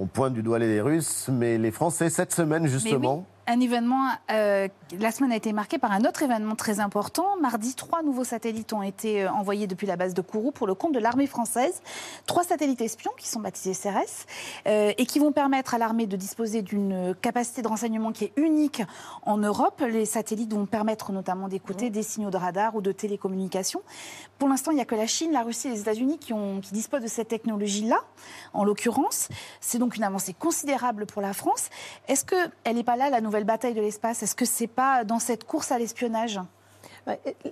On pointe du doigt les Russes, mais les Français, cette semaine justement. oui, un événement, euh, la semaine a été marquée par un autre événement très important. Mardi, trois nouveaux satellites ont été euh, envoyés depuis la base de Kourou pour le compte de l'armée française. Trois satellites espions qui sont baptisés CRS euh, et qui vont permettre à l'armée de disposer d'une capacité de renseignement qui est unique en Europe. Les satellites vont permettre notamment d'écouter des signaux de radar ou de télécommunications. Pour l'instant, il n'y a que la Chine, la Russie et les États-Unis qui, disposent de cette technologie-là, en l'occurrence. C'est donc une avancée considérable pour la France. Est-ce qu'elle n'est pas là, la nouvelle bataille de l'espace? Est-ce que c'est pas dans cette course à l'espionnage?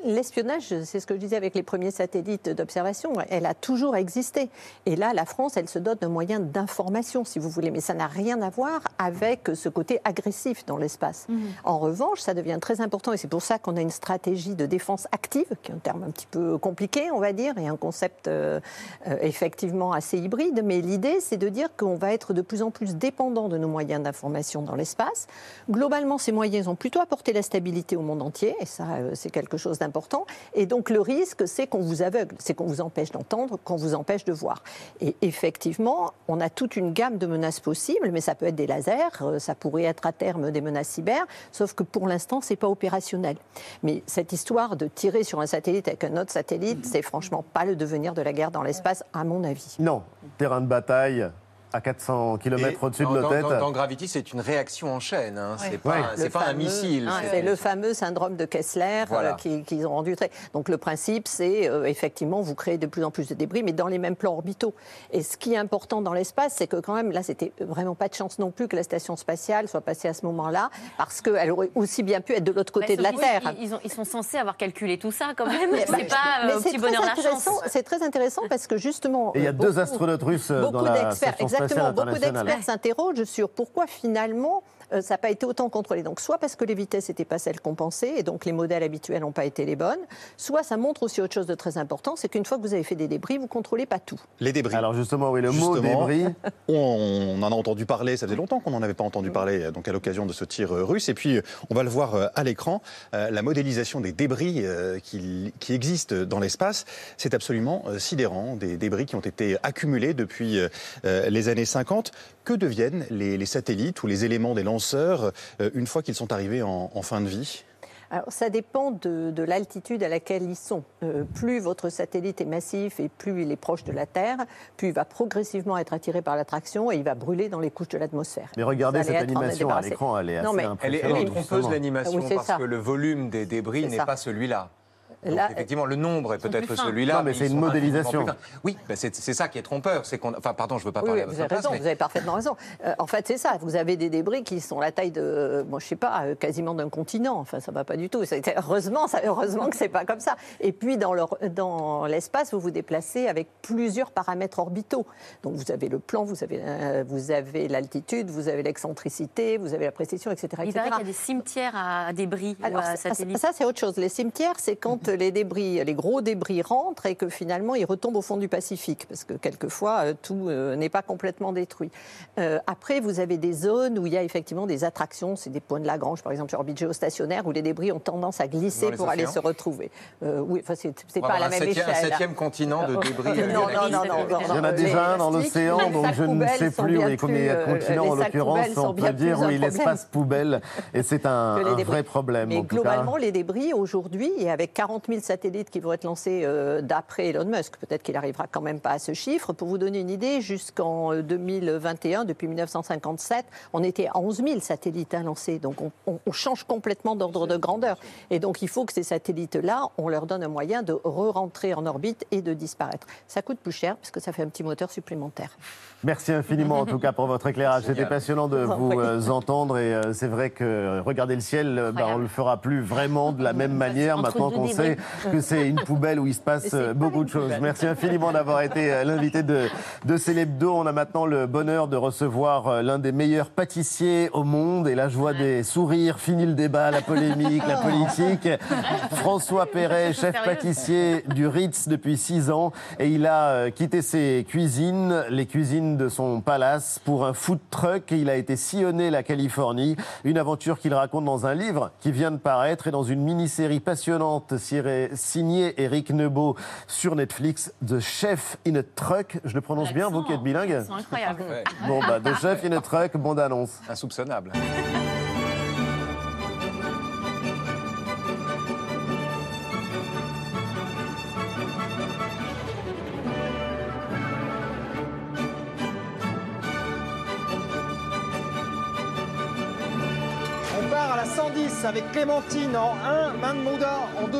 L'espionnage, c'est ce que je disais avec les premiers satellites d'observation, elle a toujours existé. Et là, la France, elle se dote de moyens d'information, si vous voulez, mais ça n'a rien à voir avec ce côté agressif dans l'espace. En revanche, ça devient très important, et c'est pour ça qu'on a une stratégie de défense active, qui est un terme un petit peu compliqué, on va dire, et un concept euh, euh, effectivement assez hybride, mais l'idée, c'est de dire qu'on va être de plus en plus dépendant de nos moyens d'information dans l'espace. Globalement, ces moyens ont plutôt apporté la stabilité au monde entier, et ça, euh, c'est quelque chose d'important. Et donc, le risque, c'est qu'on vous aveugle, c'est qu'on vous empêche d'entendre, qu'on vous empêche de voir. Et effectivement, on a toute une gamme de menaces possibles, mais ça peut être des lasers, euh, ça pourrait être à terme des menaces cyber, sauf que pour l'instant, c'est pas opérationnel. Mais cette histoire de tirer sur un satellite avec un autre satellite, c'est franchement pas le devenir de la guerre dans l'espace, à mon avis. Non, terrain de bataille à 400 km au-dessus de nos dans- têtes. dans- dans Gravity, c'est une réaction en chaîne. hein. C'est pas, Ouais. c'est pas un missile. Ouais, C'est le fameux syndrome de Kessler euh, Voilà. qui- qu'ils ont rendu très. Donc le principe, c'est euh, effectivement vous créez de plus en plus de débris, mais dans les mêmes plans orbitaux. Et ce qui est important dans l'espace, c'est que quand même là, c'était vraiment pas de chance non plus que la station spatiale soit passée à ce moment-là, parce qu'elle aurait aussi bien pu être de l'autre côté Bah, de la Terre. Ils, ils ont- ils sont censés avoir calculé tout ça quand même. Mais- C'est pas mais euh, au c'est petit très bonheur la chance. intéressant- C'est très intéressant parce que justement. Il y a euh, deux astronautes russes euh, dans Beaucoup la d'experts, station exactement, beaucoup d'experts s'interrogent sur pourquoi finalement euh, ça n'a pas été autant contrôlé. Donc soit parce que les vitesses n'étaient pas celles qu'on pensait et donc les modèles habituels n'ont pas été les bonnes, soit ça montre aussi autre chose de très important, c'est qu'une fois que vous avez fait des débris, vous contrôlez pas tout. Les débris. Alors justement, oui, le mot débris. On en a entendu parler, ça faisait longtemps qu'on n'en avait pas entendu parler donc à l'occasion de ce tir euh, russe. Et puis, on va le voir euh, à l'écran, la modélisation des débris qui, qui existent dans l'espace, c'est absolument sidérant. Des débris qui ont été accumulés depuis les années 50. Que deviennent les, les satellites ou les éléments des lanceurs euh, une fois qu'ils sont arrivés en, en fin de vie Alors, ça dépend de, de l'altitude à laquelle ils sont. Euh, plus votre satellite est massif et plus il est proche de la Terre, plus il va progressivement être attiré par l'attraction et il va brûler dans les couches de l'atmosphère. Mais regardez cette animation à l'écran, elle est Non, assez mais- Elle est, elle est impressionnante. trompeuse l'animation Oui, c'est parce ça. que le volume des débris n'est pas celui-là. Donc, Là, effectivement, le nombre est peut-être celui-là. Non, mais c'est une modélisation. Oui, ben c'est c'est ça qui est trompeur. C'est qu'on. Enfin, pardon, je ne veux pas Oui, parler oui, à vous votre avez place, raison, mais- vous avez parfaitement raison. Euh, en fait, c'est ça. Vous avez des débris qui sont la taille de, euh, moi, je sais pas, euh, quasiment d'un continent. Enfin, ça va pas du tout. C'est- Heureusement, ça, heureusement que c'est pas comme ça. Et puis, dans leur- dans l'espace, vous vous déplacez avec plusieurs paramètres orbitaux. Donc, vous avez le plan, vous avez, euh, vous avez l'altitude, vous avez l'excentricité, vous avez la précision, etc. Il etc. paraît qu'il y a des cimetières à débris Alors, ou à ça, satellites. ça, c'est autre chose. Les cimetières, c'est quand les débris, les gros débris rentrent et que finalement ils retombent au fond du Pacifique, parce que quelquefois euh, tout euh, n'est pas complètement détruit. Euh, après, vous avez des zones où il y a effectivement des attractions, c'est des points de Lagrange, par exemple sur orbite géostationnaire, où les débris ont tendance à glisser pour aller se retrouver. Euh, oui, enfin c'est pas à la même un septième, échelle. un septième continent de débris. non, non, non, non, non, Il y en a déjà un dans l'océan, donc je ne sais plus combien il y a de continents en l'occurrence. On peut dire oui, l'espace poubelle, et c'est un, vrai problème. Mais en tout globalement, cas. les débris aujourd'hui, et avec 40 000 satellites qui vont être lancés euh, d'après Elon Musk, peut-être qu'il arrivera quand même pas à ce chiffre. Pour vous donner une idée, jusqu'en euh, 2021, depuis 1957, on était à 11 000 satellites hein, lancés. Donc on, on- on change complètement d'ordre de grandeur. Et donc il faut que ces satellites-là, on leur donne un moyen de re-rentrer en orbite et de disparaître. Ça coûte plus cher parce que ça fait un petit moteur supplémentaire. Merci infiniment en tout cas pour votre éclairage. C'était passionnant de vous prie. euh, entendre et euh, c'est vrai que euh, regarder le ciel, euh, bah, on Incroyable. le fera plus vraiment de la même manière maintenant qu'on sait sait que c'est une poubelle où il se passe euh, beaucoup de choses. Merci infiniment d'avoir été euh, l'invité de, de Célébdo. On a maintenant le bonheur de recevoir euh, l'un des meilleurs pâtissiers au monde. Et là, je vois des sourires. Fini le débat, la polémique, la politique. François Perret, chef pâtissier du Ritz depuis six ans. Et il a quitté ses cuisines, les cuisines de son palace, pour un food truck. Il a été sillonner la Californie. Une aventure qu'il raconte dans un livre qui vient de paraître et dans une mini-série passionnante sirée- signée Eric Nebo sur Netflix, The Chef in a Truck. Je le prononce bien, vous qui êtes bilingue C'est incroyable. Bon, bah, The Chef in a Truck, bande annonce. Insoupçonnable. Avec Clémentine en 1, Manmouda en 2.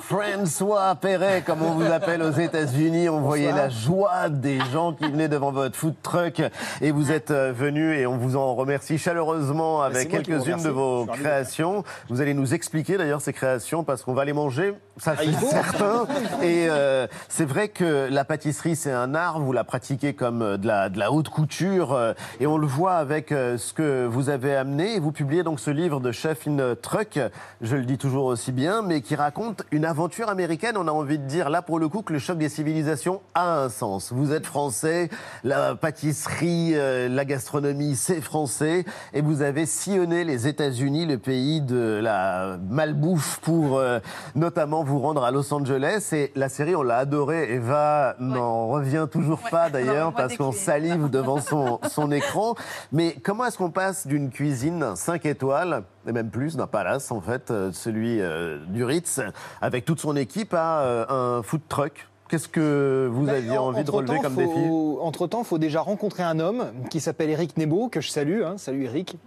François Perret, comme on vous appelle aux États-Unis. On voyait la joie des gens qui venaient devant votre food truck et vous êtes euh, venus et on vous en remercie chaleureusement avec quelques-unes de vos créations. Vous allez nous expliquer d'ailleurs ces créations parce qu'on va les manger, ça Ah, c'est certain. Et euh, c'est vrai que la pâtisserie c'est un art, vous la pratiquez comme euh, de la, de la haute couture et on le voit avec ce que vous avez amené. Vous publiez donc ce livre de Chef in Truck, je le dis toujours aussi bien, mais qui raconte une aventure américaine. On a envie de dire là pour le coup que le choc des civilisations a un sens. Vous êtes français, la pâtisserie, euh, la gastronomie, c'est français, et vous avez sillonné les États-Unis, le pays de la malbouffe, pour euh, notamment vous rendre à Los Angeles. Et la série, on l'a adorée. Eva n'en revient toujours pas d'ailleurs parce qu'on salive devant son, son écran. Mais comment est-ce qu'on passe d'une cuisine 5 étoiles et même plus d'un palace en fait, euh, celui euh, du Ritz, avec toute son équipe, à euh, un food truck Qu'est-ce que vous Ben, aviez envie de relever comme faut- défi Entre-temps, il faut déjà rencontrer un homme qui s'appelle Eric Nebo, que je salue. hein. salut Eric.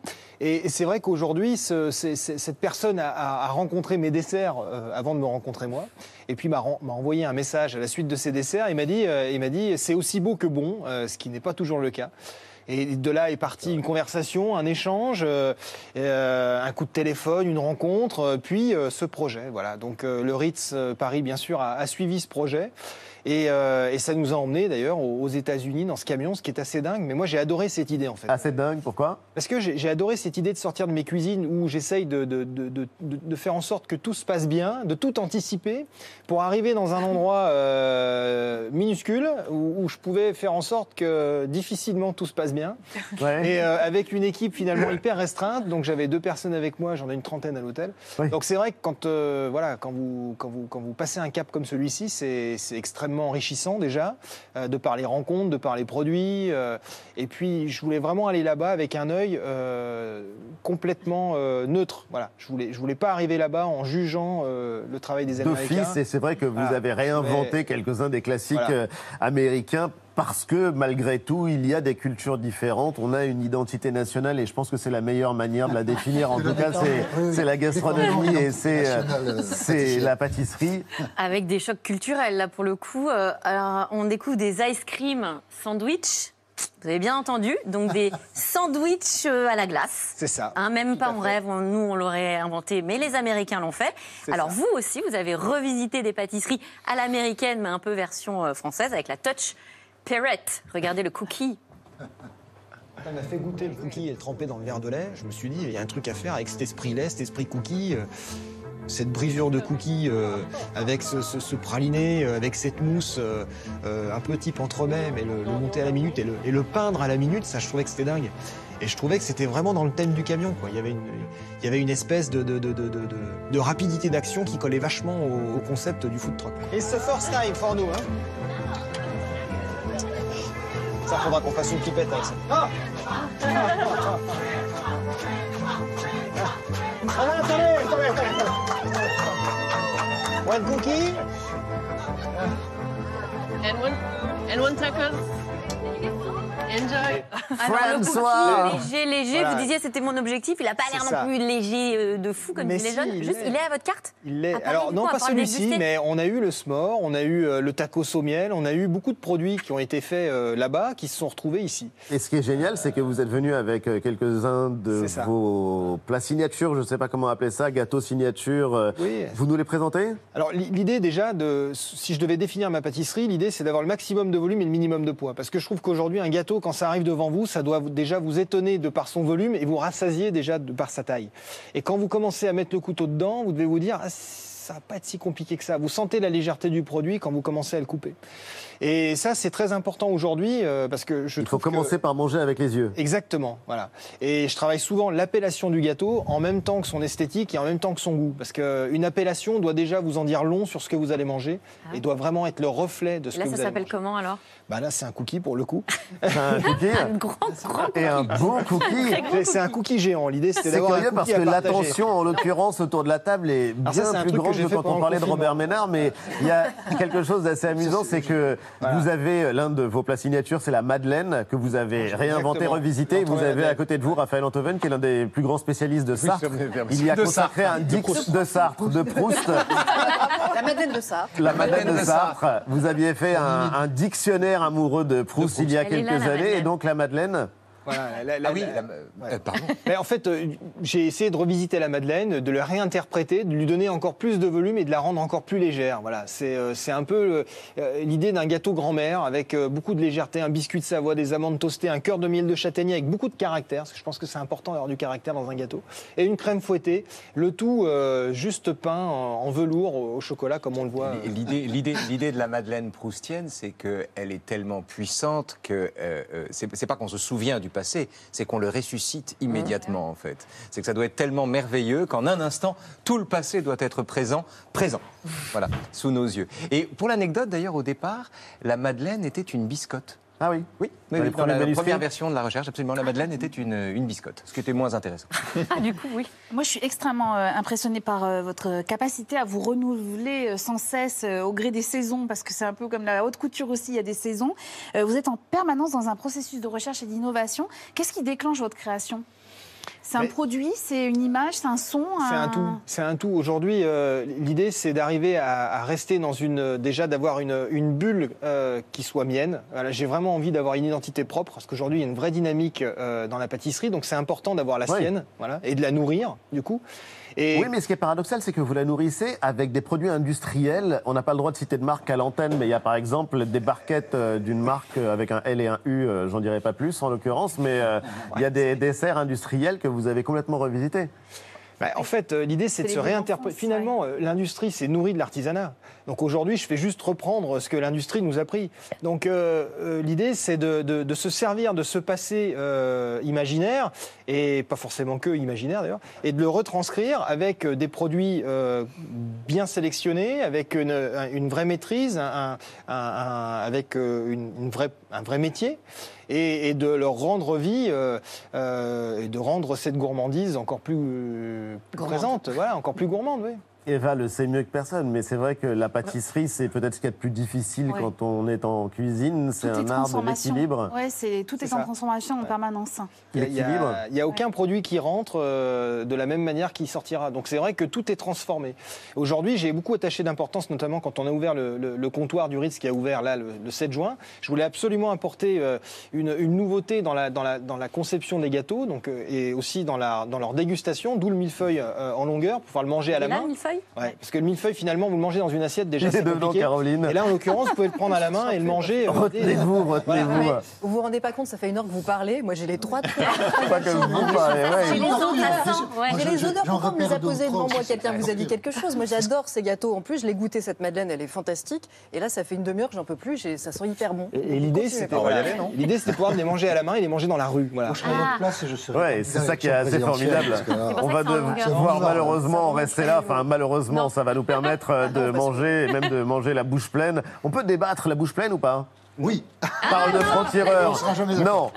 Et, c'est vrai qu'aujourd'hui, ce- cette personne a, rencontré mes desserts euh, avant de me rencontrer moi. Et puis m'a envoyé un message à la suite de ces desserts. Il m'a dit, euh, il m'a dit, c'est aussi beau que bon, euh, ce qui n'est pas toujours le cas. Et de là est partie une conversation, un échange, euh, euh, un coup de téléphone, une rencontre, euh, puis euh, ce projet. Voilà. Donc euh, le Ritz Paris, bien sûr, a, a suivi ce projet. Et, euh, et ça nous a emmenés d'ailleurs aux États-Unis dans ce camion, ce qui est assez dingue. Mais moi, j'ai adoré cette idée en fait. Assez dingue, pourquoi? Parce que j'ai adoré cette idée de sortir de mes cuisines où j'essaye de, de, de- de- de- de faire en sorte que tout se passe bien, de tout anticiper, pour arriver dans un endroit euh, minuscule où, où je pouvais faire en sorte que difficilement tout se passe bien. Ouais. Et euh, avec une équipe finalement hyper restreinte, donc j'avais deux personnes avec moi, j'en ai une trentaine à l'hôtel. Donc c'est vrai que quand, voilà, quand, vous, quand, vous, quand vous passez un cap comme celui-ci, c'est c'est extrêmement enrichissant déjà, euh, de par les rencontres, de par les produits. euh, et puis je voulais vraiment aller là-bas avec un œil euh, complètement neutre. Voilà, je voulais, je voulais pas arriver là-bas en jugeant le travail des Américains. d'office, et c'est vrai que vous Voilà. avez réinventé Mais- quelques-uns des classiques Voilà. américains. Parce que malgré tout, il y a des cultures différentes, on a une identité nationale et je pense que c'est la meilleure manière de la définir. En tout cas, c'est la gastronomie et c'est euh, euh, la pâtisserie. Avec des chocs culturels, là, pour le coup. Euh, alors, on découvre des ice cream sandwich. Vous avez bien entendu. Donc, des sandwichs à la glace. C'est ça. Hein, même pas en rêve, on- nous, on l'aurait inventé, mais les Américains l'ont fait. Alors, ça. vous aussi, vous avez revisité des pâtisseries à l'américaine, mais un peu version française, avec la touch Perrette. Regardez le cookie. Elle m'a fait goûter le cookie et le tremper dans le verre de lait. Je me suis dit, il y a un truc à faire avec cet esprit lait, cet esprit cookie. euh, cette brisure de cookie euh, avec ce, ce- ce praliné, euh, avec cette mousse un peu type entremets, mais le, le monter à la minute et le, et le peindre à la minute, ça je trouvais que c'était dingue. Et je trouvais que c'était vraiment dans le thème du camion. Quoi. Il, y avait une, il y avait une espèce de, de, de, de, de- de- de rapidité d'action qui collait vachement au, au concept du food truck. It's the first time for nous. Hein Ça, faudra qu'on fasse une pipette avec ça. Ah Ah, attendez, attendez, attendez. One cookie And one, and one second. Enjoy. Alors, le François. cookie, léger, léger, Voilà. vous disiez c'était mon objectif. Il n'a pas l'air non plus léger euh, de fou comme Mais si, il Juste, l'est. il est à votre carte Il Paris, Alors non, coup, pas celui-ci, mais on a eu le s'more, on a eu euh, le tacos au miel, on a eu beaucoup de produits qui ont été faits euh, là-bas, qui se sont retrouvés ici. Et ce qui est génial, c'est que vous êtes venu avec quelques-uns de vos plats signatures, je ne sais pas comment appeler ça, gâteaux signature. Oui. Vous nous les présentez? Alors l'i- l'idée déjà, de, si je devais définir ma pâtisserie, l'idée c'est d'avoir le maximum de volume et le minimum de poids. Parce que je trouve qu'aujourd'hui, un gâteau, quand ça arrive devant vous, ça doit déjà vous étonner de par son volume et vous rassasier déjà de par sa taille. Et quand vous commencez à mettre le couteau dedans, vous devez vous dire, ah, ça va pas être si compliqué que ça. Vous sentez la légèreté du produit quand vous commencez à le couper. Et ça, c'est très important aujourd'hui euh, parce que je Il faut que- commencer par manger avec les yeux. Exactement, voilà. Et je travaille souvent l'appellation du gâteau en même temps que son esthétique et en même temps que son goût. Parce qu'une appellation doit déjà vous en dire long sur ce que vous allez manger et doit vraiment être le reflet de ce Là, que ça vous allez s'appelle manger. comment alors? Bah là, c'est un cookie pour le coup. un cookie Un grand, grand Et un beau cookie. C'est un cookie géant. L'idée, c'était d'avoir un curieux cookie parce que l'attention, en l'occurrence, autour de la table est bien ça, plus que grande que fait quand on parlait de. Robert Ménard. Mais il y a quelque chose d'assez amusant, c'est que vous avez l'un de vos plats signatures, c'est la Madeleine, que vous avez réinventé, Exactement. revisité. Vous avez à côté de vous Raphaël Antoven, qui est l'un des plus grands spécialistes de Sartre. Il y a De consacré Sartre. un dix de Sartre, de Proust. La Madeleine de ça. La Madeleine de Sartre. Vous aviez fait un, un dictionnaire amoureux de Proust, il y a Elle quelques là, années, et donc la Madeleine. Voilà, la- la- Ah oui, la- la- euh, pardon. Mais en fait, euh, j'ai essayé de revisiter la Madeleine, de la réinterpréter, de lui donner encore plus de volume et de la rendre encore plus légère. Voilà, c'est euh, un peu euh, l'idée d'un gâteau grand-mère avec euh, beaucoup de légèreté, un biscuit de Savoie, des amandes toastées, un cœur de miel de châtaignier avec beaucoup de caractère, parce que je pense que c'est important d'avoir du caractère dans un gâteau, et une crème fouettée, le tout euh, juste peint en, en velours au, au chocolat comme on le voit. L'idée, l'idée, l'idée de la Madeleine proustienne, c'est qu'elle est tellement puissante que euh, euh, c'est pas qu'on se souvient du passé, c'est qu'on le ressuscite immédiatement en fait. C'est que ça doit être tellement merveilleux qu'en un instant, tout le passé doit être présent, présent, voilà, sous nos yeux. Et pour l'anecdote d'ailleurs, au départ, la Madeleine était une biscotte. Ah oui Oui, Dans oui, les dans premiers la manuscrits première version de la recherche, absolument, la Madeleine était une, une biscotte, ce qui était moins intéressant. Ah, du coup, oui. Moi, je suis extrêmement euh, impressionnée par euh, votre capacité à vous renouveler euh, sans cesse euh, au gré des saisons, parce que c'est un peu comme la haute couture aussi, il y a des saisons. Euh, vous êtes en permanence dans un processus de recherche et d'innovation. Qu'est-ce qui déclenche votre création? C'est un produit, c'est une image, c'est un son C'est un tout. C'est un tout. Aujourd'hui, euh, l'idée, c'est d'arriver à, à rester dans une, déjà d'avoir une, une bulle euh, qui soit mienne. Voilà, J'ai vraiment envie d'avoir une identité propre, parce qu'aujourd'hui, il y a une vraie dynamique euh, dans la pâtisserie, donc c'est important d'avoir la sienne, voilà, et de la nourrir, du coup. Et Oui, mais ce qui est paradoxal, c'est que vous la nourrissez avec des produits industriels. On n'a pas le droit de citer de marque à l'antenne, mais il y a par exemple des barquettes euh, d'une marque euh, avec un L et un U, euh, j'en dirai pas plus en l'occurrence, mais euh, il y a des desserts industriels que vous avez complètement revisités. Bah, en fait, euh, l'idée, c'est de se réinterpréter. Finalement, euh, l'industrie s'est nourrie de l'artisanat. Donc aujourd'hui, je fais juste reprendre ce que l'industrie nous a pris. Donc euh, euh, l'idée, c'est de, de- de se servir de ce passé euh, imaginaire, et pas forcément que imaginaire d'ailleurs, et de le retranscrire avec euh, des produits euh, bien sélectionnés, avec une, un- une vraie maîtrise, un- un- un- avec euh, une, une vraie, un vrai métier. Et, et de leur rendre vie euh, euh, et de rendre cette gourmandise encore plus, plus présente, voilà, encore plus gourmande, oui. Eva le sait mieux que personne, mais c'est vrai que la pâtisserie, c'est peut-être ce qu'il y a de plus difficile Ouais. quand on est en cuisine. C'est un art de transformation. l'équilibre. Ouais, c'est tout est, en ça. transformation en permanence. Il n'y a, aucun produit qui rentre euh, de la même manière qu'il sortira. Donc c'est vrai que tout est transformé. Aujourd'hui, j'ai beaucoup attaché d'importance, notamment quand on a ouvert le, le- le comptoir du Ritz qui a ouvert là le, le 7 juin. Je voulais absolument apporter euh, une, une nouveauté dans la, dans, la, dans la conception des gâteaux donc, euh, et aussi dans, la, dans leur dégustation, d'où le millefeuille euh, en longueur pour pouvoir le manger à la là, main. le millefeuille? Ouais, parce que le millefeuille, finalement, vous le mangez dans une assiette déjà. C'est dedans, compliqué. Caroline. Et là, en l'occurrence, vous pouvez le prendre à la main et le manger. euh, Retenez-vous, Voilà. retenez-vous. Vous vous rendez pas compte, ça fait une heure que vous parlez. Moi, j'ai les trois trucs. Pas comme vous, ouais. J'ai les. Moi, J'ai les odeurs. Pourquoi on me les a posées devant moi. Quelqu'un vous a dit quelque chose. Moi, j'adore ces gâteaux. En plus, je l'ai goûté cette Madeleine. Elle est fantastique. Et là, ça fait une demi-heure que j'en peux plus. j'ai- Ça sent hyper bon. Et, l'idée, c'était l'idée, c'était de pouvoir les manger à la main et les manger dans la rue. Voilà. Je place et je serais. Ouais, c'est ça qui est assez formidable. que On va que devoir malheureusement rester là. Enfin, malheureusement, Non. ça va nous permettre euh, de manger, même de manger la bouche pleine. On peut débattre la bouche pleine ou pas? Oui. Parle de franc-tireur. On sera jamais Non.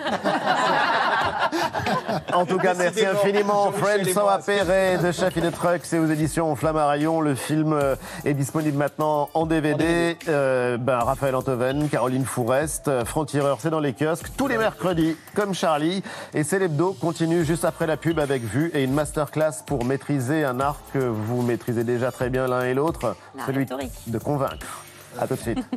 En tout cas, merci infiniment. Jean-Michel Friends et sans moi, apérer de Chef in the Truck, c'est aux éditions Flammarion. Le film euh, est disponible maintenant en DVD. Euh, ben, Raphaël Antoven, Caroline Fourest, euh, Franc-tireur, c'est dans les kiosques tous les mercredis, comme Charlie. Et c'est l'hebdo continue juste après la pub avec Vue et une masterclass pour maîtriser un art que vous maîtrisez déjà très bien l'un et l'autre, La celui rhétorique. de convaincre. À tout de suite.